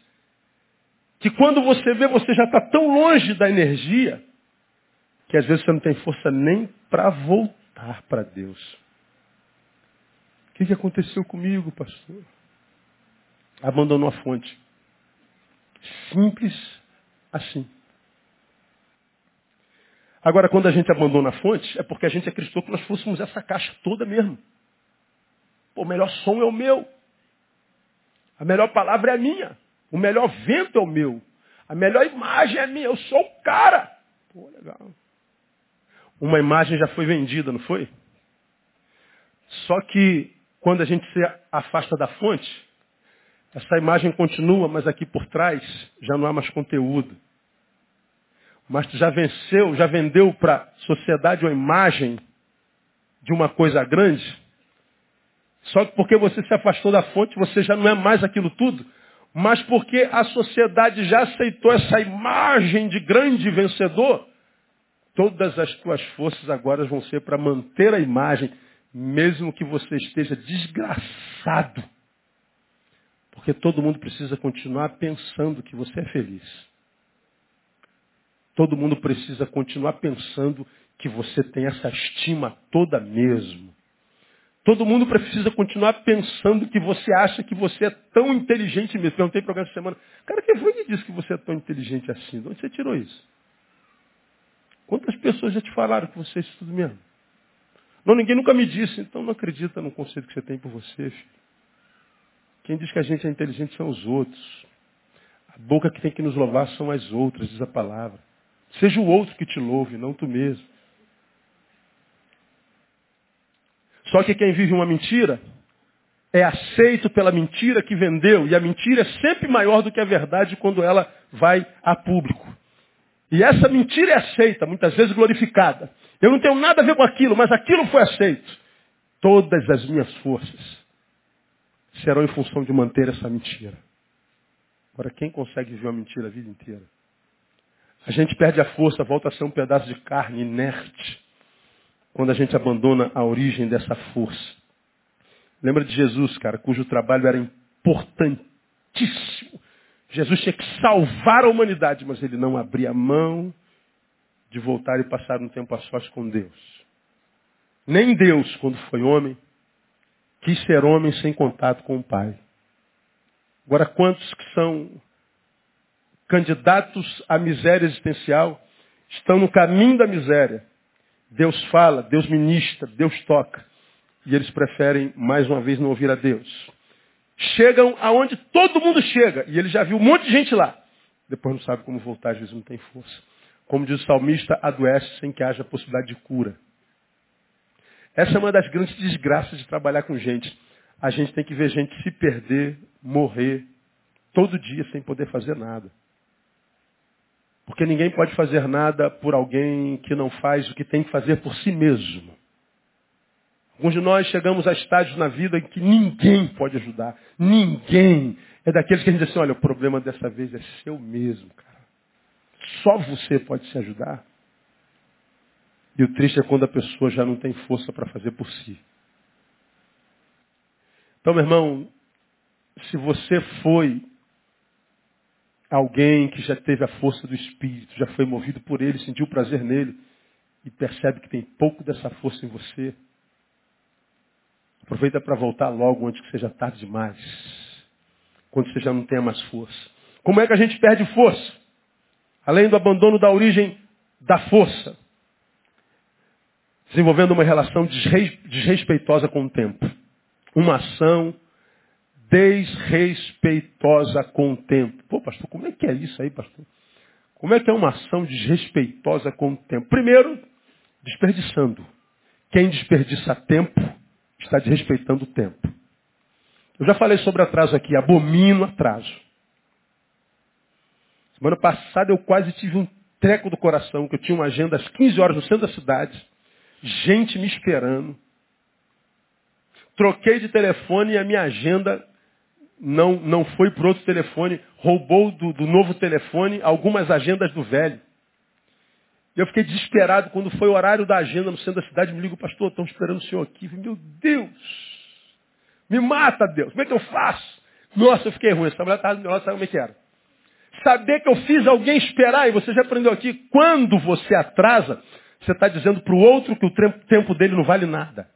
que quando você vê, você já está tão longe da energia, que às vezes você não tem força nem para voltar para Deus. O que, que aconteceu comigo, pastor? Abandonou a fonte. Simples assim. Agora, quando a gente abandona a fonte, é porque a gente acreditou que nós fôssemos essa caixa toda mesmo. Pô, o melhor som é o meu. A melhor palavra é a minha. O melhor vento é o meu. A melhor imagem é a minha. Eu sou o cara. Pô, legal. Uma imagem já foi vendida, não foi? Só que quando a gente se afasta da fonte, essa imagem continua, mas aqui por trás já não há mais conteúdo. Mas tu já venceu, já vendeu para a sociedade uma imagem de uma coisa grande só que porque você se afastou da fonte, você já não é mais aquilo tudo. Mas porque a sociedade já aceitou essa imagem de grande vencedor, todas as tuas forças agora vão ser para manter a imagem, mesmo que você esteja desgraçado. Porque todo mundo precisa continuar pensando que você é feliz. Todo mundo precisa continuar pensando que você tem essa estima toda mesmo. Todo mundo precisa continuar pensando que você acha que você é tão inteligente mesmo. Perguntei para alguém essa semana, cara, quem foi que disse que você é tão inteligente assim? De onde você tirou isso? Quantas pessoas já te falaram que você é isso tudo mesmo? Não, ninguém nunca me disse, então não acredita no conceito que você tem por você, filho. Quem diz que a gente é inteligente são os outros. A boca que tem que nos louvar são as outras, diz a palavra. Seja o outro que te louve, não tu mesmo. Só que quem vive uma mentira é aceito pela mentira que vendeu. E a mentira é sempre maior do que a verdade quando ela vai a público. E essa mentira é aceita, muitas vezes glorificada. Eu não tenho nada a ver com aquilo, mas aquilo foi aceito. Todas as minhas forças serão em função de manter essa mentira. Agora, quem consegue viver uma mentira a vida inteira? A gente perde a força, volta a ser um pedaço de carne inerte quando a gente abandona a origem dessa força. Lembra de Jesus, cara, cujo trabalho era importantíssimo. Jesus tinha que salvar a humanidade, mas ele não abria mão de voltar e passar um tempo a sós com Deus. Nem Deus, quando foi homem, quis ser homem sem contato com o Pai. Agora, quantos que são candidatos à miséria existencial estão no caminho da miséria, Deus fala, Deus ministra, Deus toca. E eles preferem, mais uma vez, não ouvir a Deus. Chegam aonde todo mundo chega. E ele já viu um monte de gente lá. Depois não sabe como voltar, às vezes não tem força. Como diz o salmista, adoece sem que haja possibilidade de cura. Essa é uma das grandes desgraças de trabalhar com gente. A gente tem que ver gente se perder, morrer, todo dia sem poder fazer nada. Porque ninguém pode fazer nada por alguém que não faz o que tem que fazer por si mesmo. Alguns de nós chegamos a estágios na vida em que ninguém pode ajudar. Ninguém. É daqueles que a gente diz assim, olha, o problema dessa vez é seu mesmo, cara. Só você pode se ajudar. E o triste é quando a pessoa já não tem força para fazer por si. Então, meu irmão, se você foi alguém que já teve a força do Espírito, já foi movido por ele, sentiu prazer nele e percebe que tem pouco dessa força em você, Aproveita para voltar logo antes que seja tarde demais. Quando você já não tenha mais força. Como é que a gente perde força? Além do abandono da origem da força. Desenvolvendo uma relação desrespeitosa com o tempo. Uma ação desrespeitosa com o tempo. Pô, pastor, como é que é isso aí, pastor? Como é que é uma ação desrespeitosa com o tempo? Primeiro, desperdiçando. Quem desperdiça tempo está desrespeitando o tempo. Eu já falei sobre atraso aqui, abomino atraso. Semana passada eu quase tive um treco do coração, que eu tinha uma agenda às 15 horas no centro da cidade, gente me esperando. Troquei de telefone e a minha agenda não, não foi para outro telefone, roubou do, do novo telefone algumas agendas do velho. Eu fiquei desesperado quando foi o horário da agenda no centro da cidade. Me ligo, pastor, estão esperando o senhor aqui. Meu Deus! Me mata, Deus! Como é que eu faço? Nossa, eu fiquei ruim. Essa mulher estava do meu lado, sabe como é que era? Saber que eu fiz alguém esperar, e você já aprendeu aqui, quando você atrasa, você está dizendo para o outro que o tempo dele não vale nada.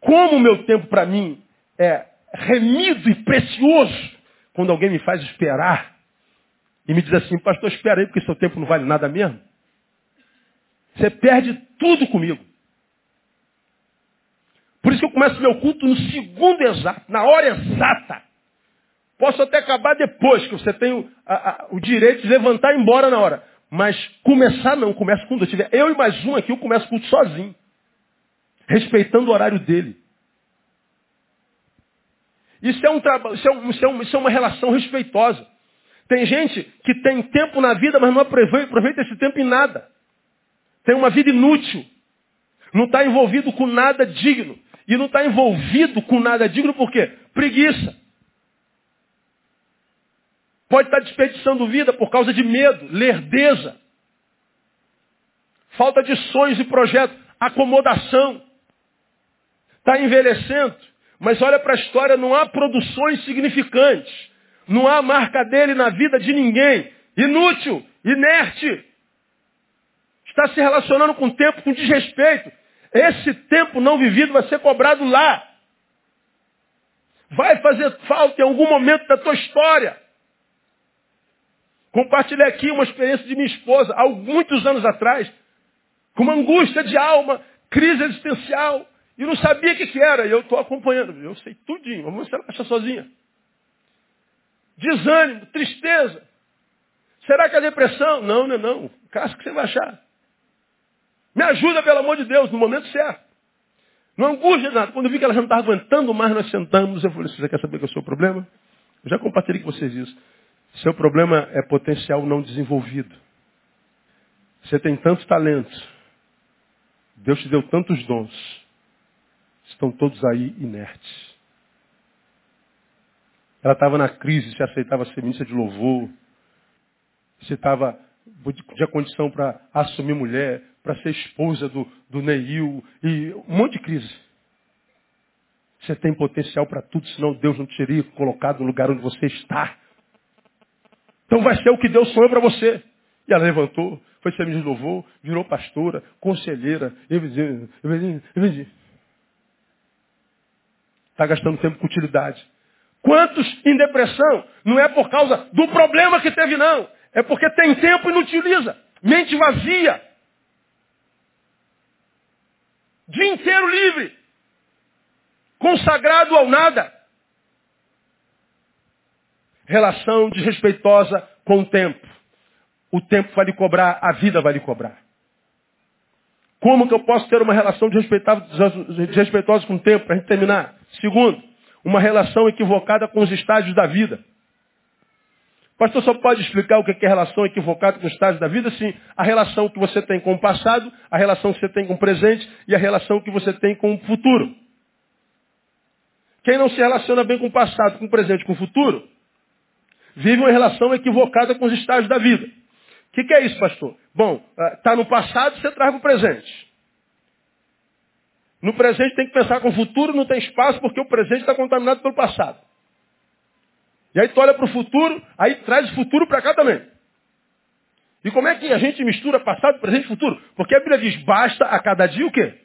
Como o meu tempo para mim é remido e precioso, quando alguém me faz esperar e me diz assim, pastor, espera aí, porque seu tempo não vale nada mesmo. Você perde tudo comigo. Por isso que eu começo meu culto no segundo exato, na hora exata. Posso até acabar depois, que você tem o, a, a, o direito de levantar e ir embora na hora. Mas começar não, começa quando eu tiver. Eu e mais um aqui, eu começo o culto sozinho. Respeitando o horário dele. Isso é, um isso, é um, isso, é um, isso é uma relação respeitosa. Tem gente que tem tempo na vida, mas não aproveita esse tempo em nada. Tem uma vida inútil. Não está envolvido com nada digno. E não está envolvido com nada digno por quê? Preguiça. Pode estar tá desperdiçando vida por causa de medo, lerdeza, falta de sonhos e projetos, acomodação. Está envelhecendo, mas olha para a história, não há produções significantes. Não há marca dele na vida de ninguém. Inútil, inerte. Está se relacionando com o tempo com desrespeito. Esse tempo não vivido vai ser cobrado lá. Vai fazer falta em algum momento da tua história. Compartilhei aqui uma experiência de minha esposa, há muitos anos atrás, com uma angústia de alma, crise existencial, e não sabia o que, que era. E eu estou acompanhando, eu sei tudinho, se ela acha sozinha. Desânimo, tristeza. Será que é depressão? Não, não não. Caso que você vai achar. Me ajuda, pelo amor de Deus, no momento certo. Não angústia nada. Quando eu vi que ela já não estava aguentando mais, nós sentamos. Eu falei, você quer saber que é o seu problema? Eu já compartilhei com vocês isso. Seu problema é potencial não desenvolvido. Você tem tantos talentos. Deus te deu tantos dons. Estão todos aí inertes. Ela estava na crise, se aceitava ser ministra de louvor. Você estava tinha condição para assumir mulher, para ser esposa do, do Neil, e um monte de crise. Você tem potencial para tudo, senão Deus não te teria colocado no lugar onde você está. Então vai ser o que Deus sonhou para você. E ela levantou, foi ser de louvor, virou pastora, conselheira. Está gastando tempo com utilidade. Quantos em depressão? Não é por causa do problema que teve, não. É porque tem tempo e não utiliza. Mente vazia. Dia inteiro livre. Consagrado ao nada. Relação desrespeitosa com o tempo. O tempo vai lhe cobrar, a vida vai lhe cobrar. Como que eu posso ter uma relação desrespeitosa com o tempo, para a gente terminar? Segundo, uma relação equivocada com os estágios da vida. O pastor só pode explicar o que é relação equivocada com os estágios da vida? Sim, a relação que você tem com o passado, a relação que você tem com o presente e a relação que você tem com o futuro. Quem não se relaciona bem com o passado, com o presente, com o futuro, vive uma relação equivocada com os estágios da vida. O que, que, é isso, pastor? Bom, está ah, no passado, você traz para o presente. No presente tem que pensar com o futuro, não tem espaço, porque o presente está contaminado pelo passado. E aí tu olha para o futuro, aí traz o futuro para cá também. E como é que a gente mistura passado, presente e futuro? Porque a Bíblia diz, basta a cada dia o quê?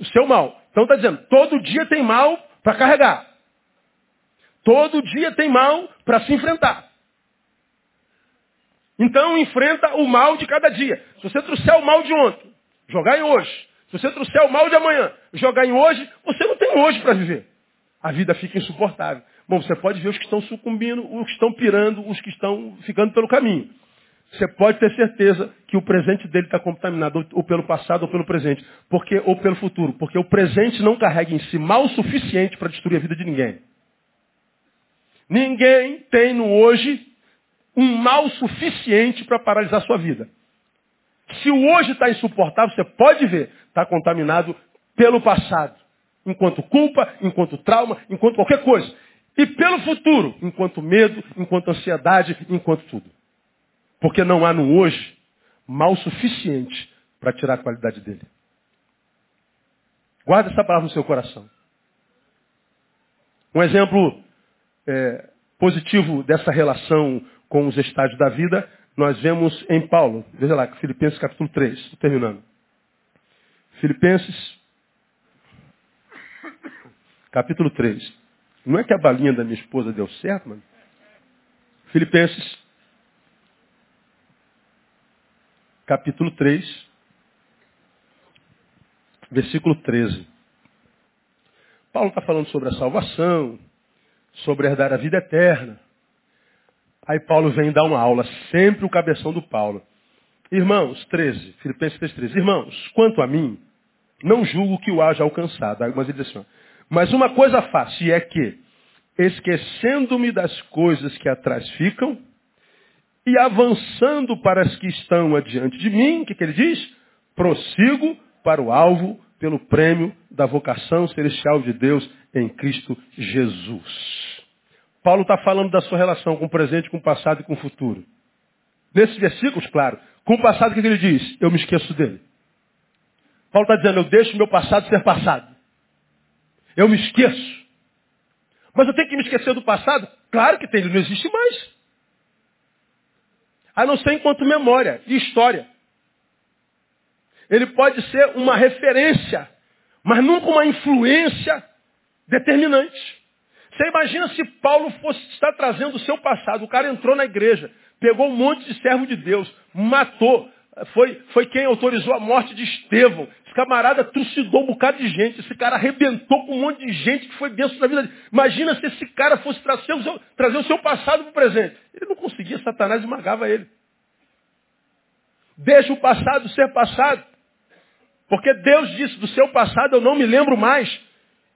O seu mal. Então está dizendo, todo dia tem mal para carregar. Todo dia tem mal para se enfrentar. Então enfrenta o mal de cada dia. Se você trouxer o mal de ontem, jogar em hoje. Se você trouxer o mal de amanhã, jogar em hoje, você não tem hoje para viver. A vida fica insuportável. Bom, você pode ver os que estão sucumbindo, os que estão pirando, os que estão ficando pelo caminho. Você pode ter certeza que o presente dele está contaminado, ou pelo passado ou pelo presente, porque ou pelo futuro, porque o presente não carrega em si mal suficiente para destruir a vida de ninguém. Ninguém tem no hoje um mal suficiente para paralisar sua vida. Se o hoje está insuportável, você pode ver, está contaminado pelo passado. Enquanto culpa, enquanto trauma, enquanto qualquer coisa. E pelo futuro, enquanto medo, enquanto ansiedade, enquanto tudo. Porque não há no hoje mal suficiente para tirar a qualidade dele. Guarda essa palavra no seu coração. Um exemplo é, positivo dessa relação com os estágios da vida, nós vemos em Paulo. Veja lá, Filipenses capítulo 3, estou terminando. Filipenses capítulo 3. Não é que a balinha da minha esposa deu certo, mano? Filipenses, capítulo 3, versículo 13. Paulo está falando sobre a salvação, sobre herdar a vida eterna. Aí Paulo vem dar uma aula, sempre o cabeção do Paulo. Irmãos, 13, Filipenses 3, 13. Irmãos, quanto a mim, não julgo que o haja alcançado. Mas ele diz assim, mas uma coisa faço, e é que, esquecendo-me das coisas que atrás ficam, e avançando para as que estão adiante de mim, o que, que ele diz? Prossigo para o alvo pelo prêmio da vocação celestial de Deus em Cristo Jesus. Paulo está falando da sua relação com o presente, com o passado e com o futuro. Nesses versículos, claro, com o passado, o que ele diz? Eu me esqueço dele. Paulo está dizendo, eu deixo meu passado ser passado. Eu me esqueço. Mas eu tenho que me esquecer do passado? Claro que tem, ele não existe mais. A não ser enquanto memória e história. Ele pode ser uma referência, mas nunca uma influência determinante. Você imagina se Paulo fosse estar trazendo o seu passado. O cara entrou na igreja, pegou um monte de servo de Deus, matou, foi, foi quem autorizou a morte de Estevão. Esse camarada trucidou um bocado de gente. Esse cara arrebentou com um monte de gente que foi dentro da vida dele. Imagina se esse cara fosse trazer o seu, trazer o seu passado para o presente. Ele não conseguia, Satanás esmagava ele. Deixa o passado ser passado. Porque Deus disse, do seu passado eu não me lembro mais.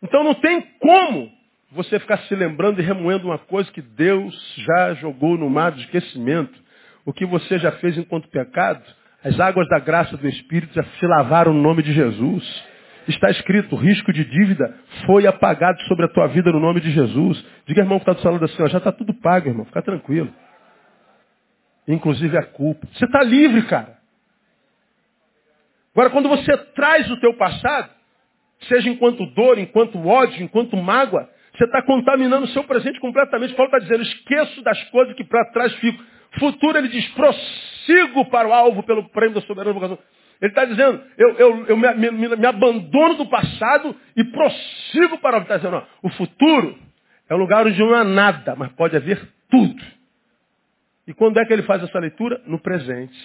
Então não tem como você ficar se lembrando e remoendo uma coisa que Deus já jogou no mar de esquecimento. O que você já fez enquanto pecado, as águas da graça do Espírito já se lavaram no nome de Jesus. Está escrito, o risco de dívida foi apagado sobre a tua vida no nome de Jesus. Diga, irmão, que está do salão assim, ó, já está tudo pago, irmão, fica tranquilo. Inclusive a culpa. Você está livre, cara. Agora, quando você traz o teu passado, seja enquanto dor, enquanto ódio, enquanto mágoa, você está contaminando o seu presente completamente. Paulo está dizendo, esqueço das coisas que para trás ficam. Futuro, ele diz, prossigo para o alvo pelo prêmio da soberana vocação. Ele está dizendo, eu, eu, eu me, me, me, abandono do passado e prossigo para o alvo. Está dizendo, o futuro é um lugar onde não há nada, mas pode haver tudo. E quando é que ele faz essa leitura? No presente.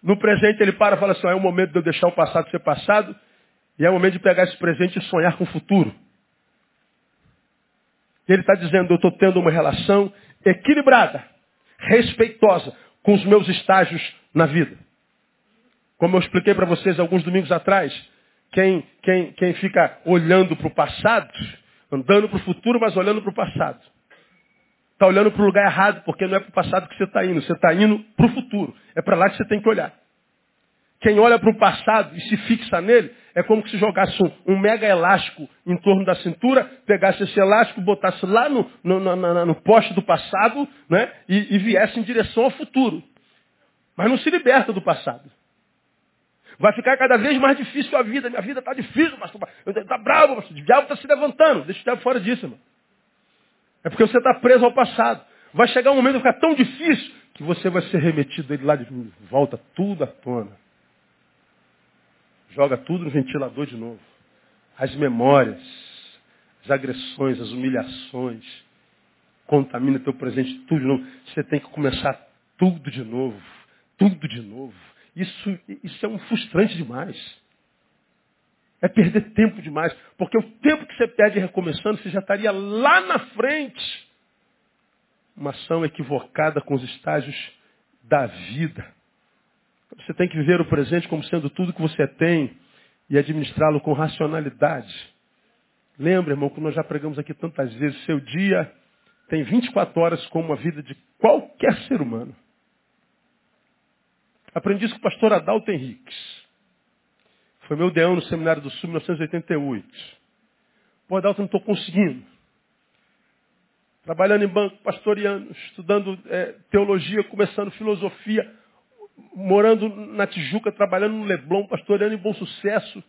No presente ele para e fala assim, é o momento de eu deixar o passado ser passado e é o momento de pegar esse presente e sonhar com o futuro. Ele está dizendo, eu estou tendo uma relação equilibrada respeitosa com os meus estágios na vida. Como eu expliquei para vocês alguns domingos atrás, quem, quem, quem fica olhando para o passado, andando para o futuro, mas olhando para o passado. Está olhando para o lugar errado, porque não é para o passado que você está indo, você está indo para o futuro. É para lá que você tem que olhar. Quem olha para o passado e se fixa nele, é como se jogasse um, um, mega elástico em torno da cintura, pegasse esse elástico, botasse lá no, no, no, no poste do passado né, e, e viesse em direção ao futuro. Mas não se liberta do passado. Vai ficar cada vez mais difícil a vida. Minha vida está difícil, pastor. Está bravo, pastor. O diabo está se levantando. Deixa o diabo fora disso, irmão. É porque você está preso ao passado. Vai chegar um momento que ficar tão difícil que você vai ser remetido ele lá de volta tudo à tona. Joga tudo no ventilador de novo. as memórias, as agressões, as humilhações, contamina teu presente tudo de novo. Você tem que começar tudo de novo, tudo de novo. Isso, isso é um frustrante demais. É perder tempo demais. Porque o tempo que você perde recomeçando, você já estaria lá na frente. Uma ação equivocada com os estágios da vida. Você tem que viver o presente como sendo tudo que você tem e administrá-lo com racionalidade. Lembra, irmão, que nós já pregamos aqui tantas vezes, seu dia tem 24 horas como a vida de qualquer ser humano. Aprendi isso com o pastor Adalto Henriques. Foi meu deão no Seminário do Sul, em 1988. Pô, Adalto, não estou conseguindo. Trabalhando em banco, pastoreando, estudando é, teologia, começando filosofia, morando na Tijuca, trabalhando no Leblon, pastoreando em bom sucesso.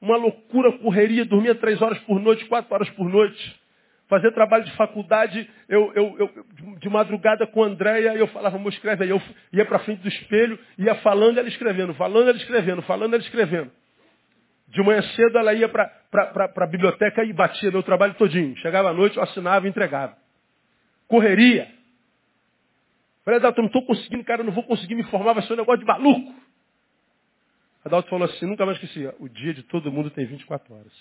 Uma loucura, correria, dormia três horas por noite, quatro horas por noite. Fazer trabalho de faculdade, eu, eu, eu de madrugada com a Andréia, eu falava, vamos escreve aí. Eu ia para frente do espelho, ia falando, ela escrevendo, falando, ela escrevendo, falando, ela escrevendo. De manhã cedo ela ia para a biblioteca e batia meu trabalho todinho. Chegava à noite, eu assinava e entregava. Correria. Falei, Adalto, eu não estou conseguindo, cara, eu não vou conseguir me formar, vai ser um negócio de maluco. Adalto falou assim, nunca mais esqueci, o dia de todo mundo tem 24 horas.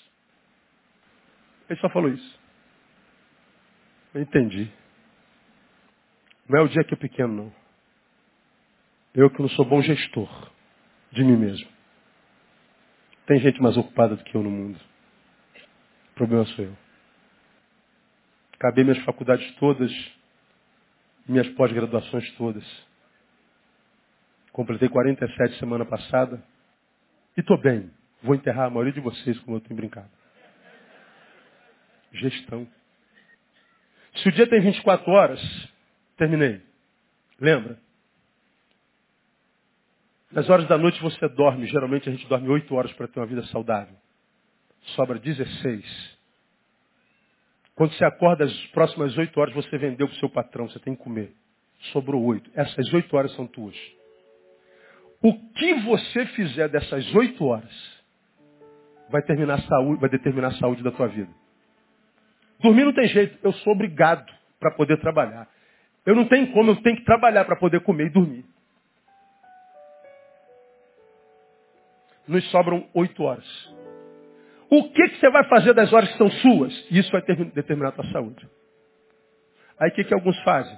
Ele só falou isso. Eu entendi. Não é o dia que é pequeno, não. Eu que não sou bom gestor de mim mesmo. Tem gente mais ocupada do que eu no mundo. O problema sou eu. Acabei minhas faculdades todas, minhas pós-graduações todas. Completei 47 semana passada. E estou bem. Vou enterrar a maioria de vocês como eu tenho brincado. Gestão. Se o dia tem 24 horas, terminei. Lembra? Nas horas da noite você dorme. Geralmente a gente dorme 8 horas para ter uma vida saudável. Sobra 16. Quando você acorda às próximas 8 horas, você vendeu para o seu patrão, você tem que comer. Sobrou 8. Essas 8 horas são tuas. O que você fizer dessas 8 horas vai, terminar saúde, vai determinar a saúde da tua vida. Dormir não tem jeito. Eu sou obrigado para poder trabalhar. Eu não tenho como, eu tenho que trabalhar para poder comer e dormir. Nos sobram oito horas. O que, que você vai fazer das horas que são suas? Isso vai determinar a tua saúde. Aí o que, que alguns fazem?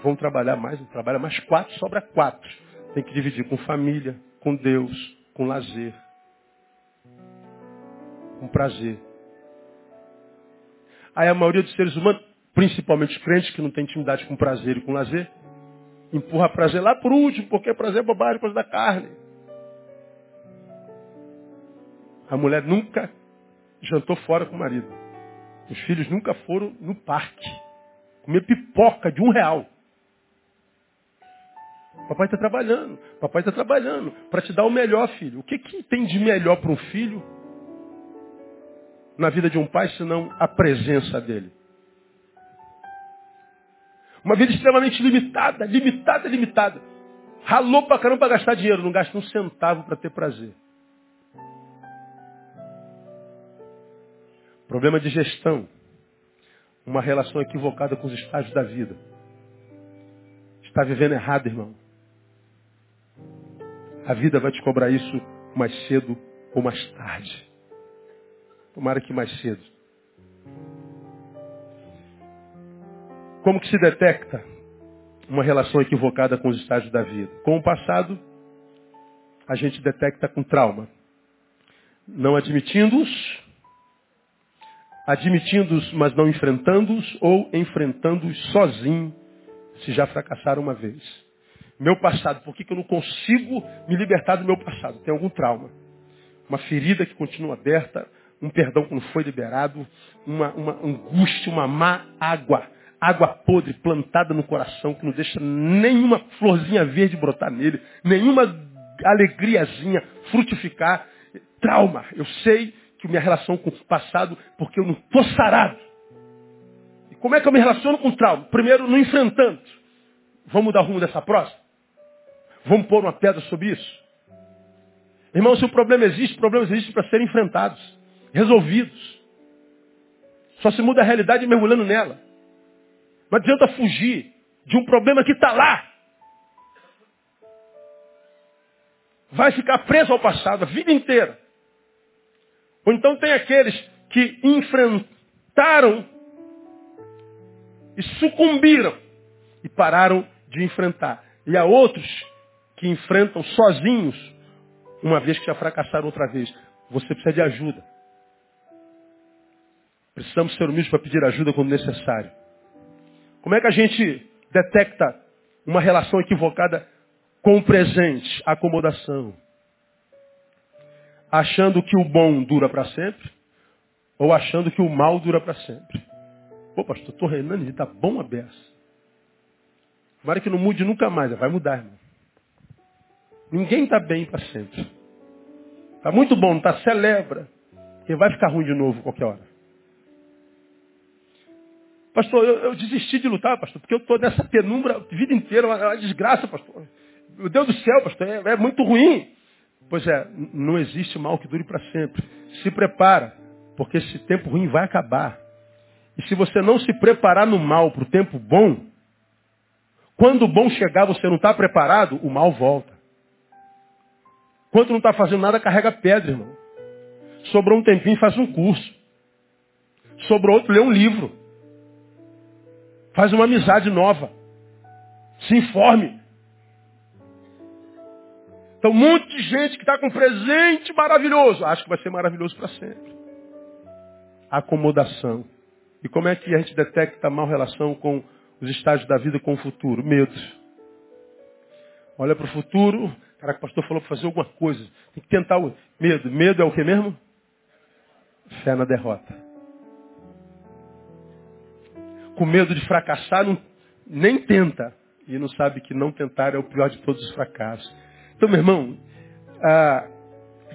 Vão trabalhar mais, trabalha mais quatro, sobra quatro. Tem que dividir com família, com Deus, com lazer, com prazer. Aí a maioria dos seres humanos, principalmente os crentes que não têm intimidade com prazer e com lazer, empurra prazer lá por último, porque prazer é bobagem, coisa da carne. A mulher nunca jantou fora com o marido. Os filhos nunca foram no parque. Comer pipoca de um real. Papai está trabalhando. Papai está trabalhando para te dar o melhor, filho. O que, que tem de melhor para um filho na vida de um pai senão a presença dele. Uma vida extremamente limitada, limitada, limitada. Ralou pra caramba para gastar dinheiro, não gasta um centavo para ter prazer. Problema de gestão. Uma relação equivocada com os estágios da vida. Está vivendo errado, irmão. A vida vai te cobrar isso mais cedo ou mais tarde. Tomara que mais cedo. Como que se detecta uma relação equivocada com os estágios da vida? Com o passado, a gente detecta com trauma. Não admitindo-os, admitindo-os, mas não enfrentando-os, ou enfrentando-os sozinho, se já fracassaram uma vez. Meu passado, por que, que eu não consigo me libertar do meu passado? Tem algum trauma. Uma ferida que continua aberta, um perdão que não foi liberado, uma, uma angústia, uma má água, água podre plantada no coração que não deixa nenhuma florzinha verde brotar nele, nenhuma alegriazinha frutificar. Trauma. Eu sei que minha relação com o passado, porque eu não estou sarado. E como é que eu me relaciono com o trauma? Primeiro, não enfrentando. Vamos dar rumo dessa próxima? Vamos pôr uma pedra sobre isso? Irmão, se o problema existe, problemas existem para serem enfrentados. resolvidos. Só se muda a realidade mergulhando nela. Não adianta fugir de um problema que está lá. Vai ficar preso ao passado a vida inteira. Ou então tem aqueles que enfrentaram e sucumbiram e pararam de enfrentar. E há outros que enfrentam sozinhos, uma vez que já fracassaram outra vez. Você precisa de ajuda. Precisamos ser humildes para pedir ajuda quando necessário. Como é que a gente detecta uma relação equivocada com o presente? Acomodação. Achando que o bom dura para sempre, ou achando que o mal dura para sempre. Pô, pastor, estou reinando e está bom a beça. Tomara que não mude nunca mais. Vai mudar, irmão. Ninguém está bem para sempre. Está muito bom, está? Celebra. Porque vai ficar ruim de novo qualquer hora. Pastor, eu, eu, desisti de lutar, pastor, porque eu estou nessa penumbra a vida inteira, uma, uma desgraça, pastor. Meu Deus do céu, pastor, é, é muito ruim. Pois é, não existe mal que dure para sempre. Se prepara, porque esse tempo ruim vai acabar. E se você não se preparar no mal para o tempo bom, quando o bom chegar, você não está preparado, o mal volta. Quando não está fazendo nada, carrega pedra, irmão. Sobrou um tempinho, faz um curso. Sobrou outro, lê um livro. Faz uma amizade nova. Se informe. Então, um monte de gente que está com um presente maravilhoso, acha que vai ser maravilhoso para sempre. Acomodação. E como é que a gente detecta a mal relação com os estágios da vida com o futuro? Medo. Olha para o futuro, cara, o pastor falou para fazer alguma coisa. Tem que tentar o medo. Medo é o que mesmo? Fé na derrota com medo de fracassar, não, nem tenta. E não sabe que não tentar é o pior de todos os fracassos. Então, meu irmão, ah,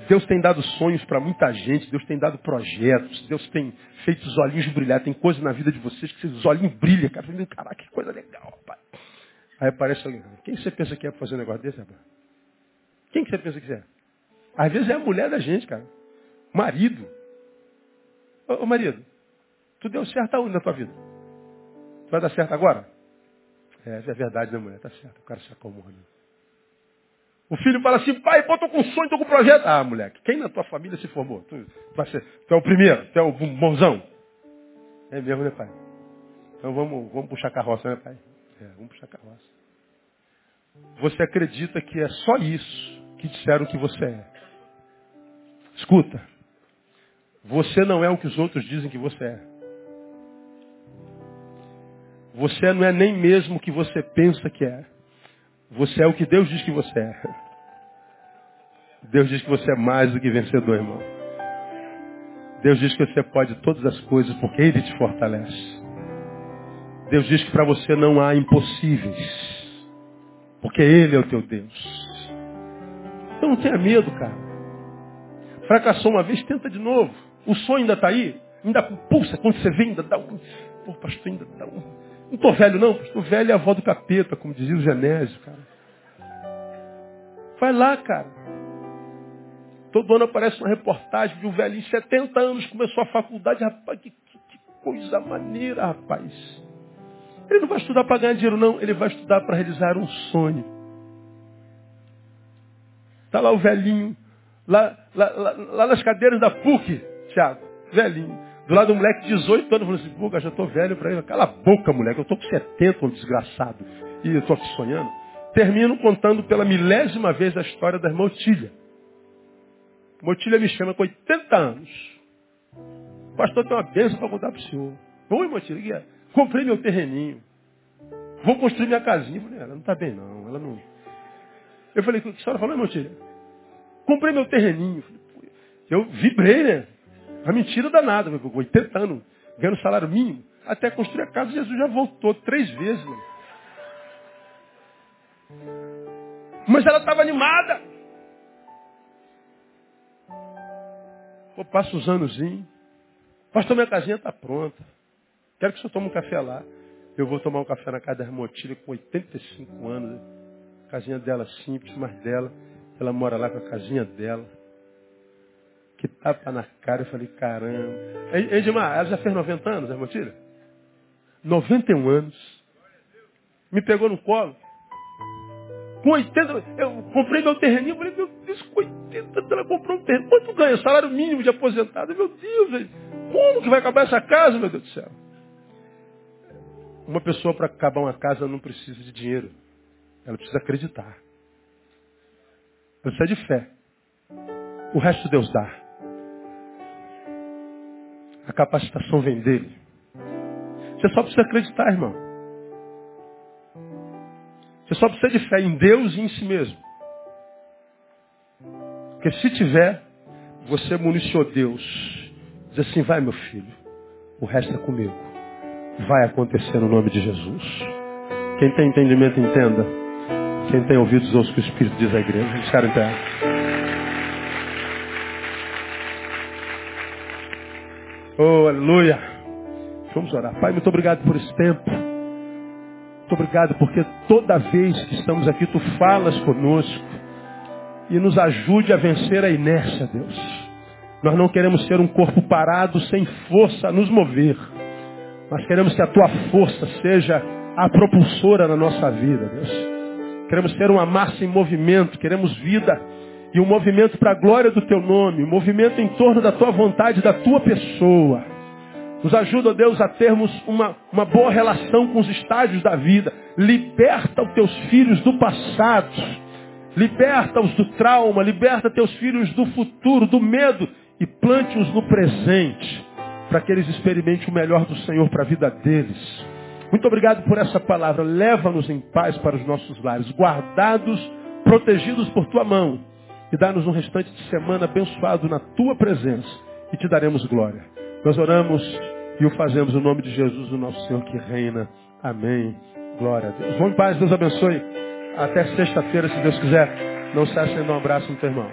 Deus tem dado sonhos para muita gente, Deus tem dado projetos, Deus tem feito os olhinhos brilhar. Tem coisa na vida de vocês que os olhinhos brilham, cara. Caraca, que coisa legal, rapaz. Aí aparece alguém. Quem você pensa que é para fazer um negócio desse, rapaz? Quem que você pensa que é? Às vezes é a mulher da gente, cara. Marido. Ô, ô marido, tu deu certo aonde na tua vida? Vai dar certo agora? É, é verdade, né, mulher? Tá certo. O cara se acomoda. O filho fala assim, pai, pô, tô com sonho, tô com projeto. Ah, moleque, quem na tua família se formou? Tu, vai ser, tu é o primeiro, tu é o bonzão. É mesmo, né, pai? Então vamos, vamos puxar carroça, né, pai? É, vamos puxar carroça. Você acredita que é só isso que disseram que você é. Escuta. Você não é o que os outros dizem que você é. Você não é nem mesmo o que você pensa que é. Você é o que Deus diz que você é. Deus diz que você é mais do que vencedor, irmão. Deus diz que você pode todas as coisas porque Ele te fortalece. Deus diz que para você não há impossíveis. Porque Ele é o teu Deus. Então não tenha medo, cara. Fracassou uma vez, tenta de novo. O sonho ainda está aí. Ainda pulsa. Quando você vem, ainda dá um... Pô, pastor, ainda dá um... Não estou velho não, estou velho é avó do capeta, como dizia o Genésio, cara. Vai lá, cara. Todo ano aparece uma reportagem de um velhinho de 70 anos, começou a faculdade, rapaz, que, que, que coisa maneira, rapaz. Ele não vai estudar para ganhar dinheiro, não, ele vai estudar para realizar um sonho. Está lá o velhinho, lá, lá, lá, lá nas cadeiras da PUC, Thiago, velhinho. Do lado do moleque de 18 anos, falando assim, pô, já estou velho para ele. Cala a boca, moleque, eu estou com 70, um desgraçado. E eu estou aqui sonhando. Termino contando pela milésima vez a história da irmã Otília. Motilha me chama com 80 anos. Pastor, tem uma bênção para contar para o senhor. Oi, Motilha, comprei meu terreninho. Vou construir minha casinha. falei, ela não está bem não, ela não... Eu falei, o que a senhora falou, Motilha? Comprei meu terreninho. Eu vibrei, né? Uma mentira danada, 80 anos, ganhando salário mínimo. Até construir a casa, Jesus já voltou três vezes. Mas ela estava animada. Pô, passa os anos. Pastor, minha casinha está pronta. Quero que o senhor tome um café lá. Eu vou tomar um café na casa da irmã Otília com 85 anos. Casinha dela simples, mas dela. Ela mora lá com a casinha dela. Que tapa na cara. Eu falei, caramba. Edmar, ela já fez 90 anos, a Motilha? 91 anos. Me pegou no colo. Com 80, eu comprei meu terreninho, falei, meu Deus, com 80 ela comprou um terreno. Quanto ganha? Salário mínimo de aposentado. Meu Deus, como que vai acabar essa casa, meu Deus do céu? Uma pessoa para acabar uma casa não precisa de dinheiro. Ela precisa acreditar. Ela precisa de fé. O resto Deus dá. A capacitação vem dele. Você só precisa acreditar, irmão. Você só precisa de fé em Deus e em si mesmo. Porque se tiver, você municiou Deus. Diz assim, vai meu filho, o resto é comigo. Vai acontecer no nome de Jesus. Quem tem entendimento, entenda. Quem tem ouvidos, ouça o que o Espírito diz à igreja. Vamos ficar em Oh, aleluia. Vamos orar. Pai, muito obrigado por esse tempo. Muito obrigado porque toda vez que estamos aqui, tu falas conosco e nos ajude a vencer a inércia, Deus. Nós não queremos ser um corpo parado sem força a nos mover. Nós queremos que a tua força seja a propulsora na nossa vida, Deus. Queremos ter uma massa em movimento, queremos vida e um movimento para a glória do teu nome, um movimento em torno da tua vontade, da tua pessoa. Nos ajuda, Deus, a termos uma, uma boa relação com os estágios da vida. Liberta os teus filhos do passado. Liberta-os do trauma. Liberta teus filhos do futuro, do medo. E plante-os no presente. Para que eles experimentem o melhor do Senhor para a vida deles. Muito obrigado por essa palavra. Leva-nos em paz para os nossos lares. Guardados, protegidos por tua mão. E dá-nos um restante de semana abençoado na tua presença. E te daremos glória. Nós oramos e o fazemos no nome de Jesus, o nosso Senhor que reina. Amém. Glória a Deus. Vamos em paz, Deus abençoe. Até sexta-feira, se Deus quiser. Não cesse de dar um abraço no teu irmão.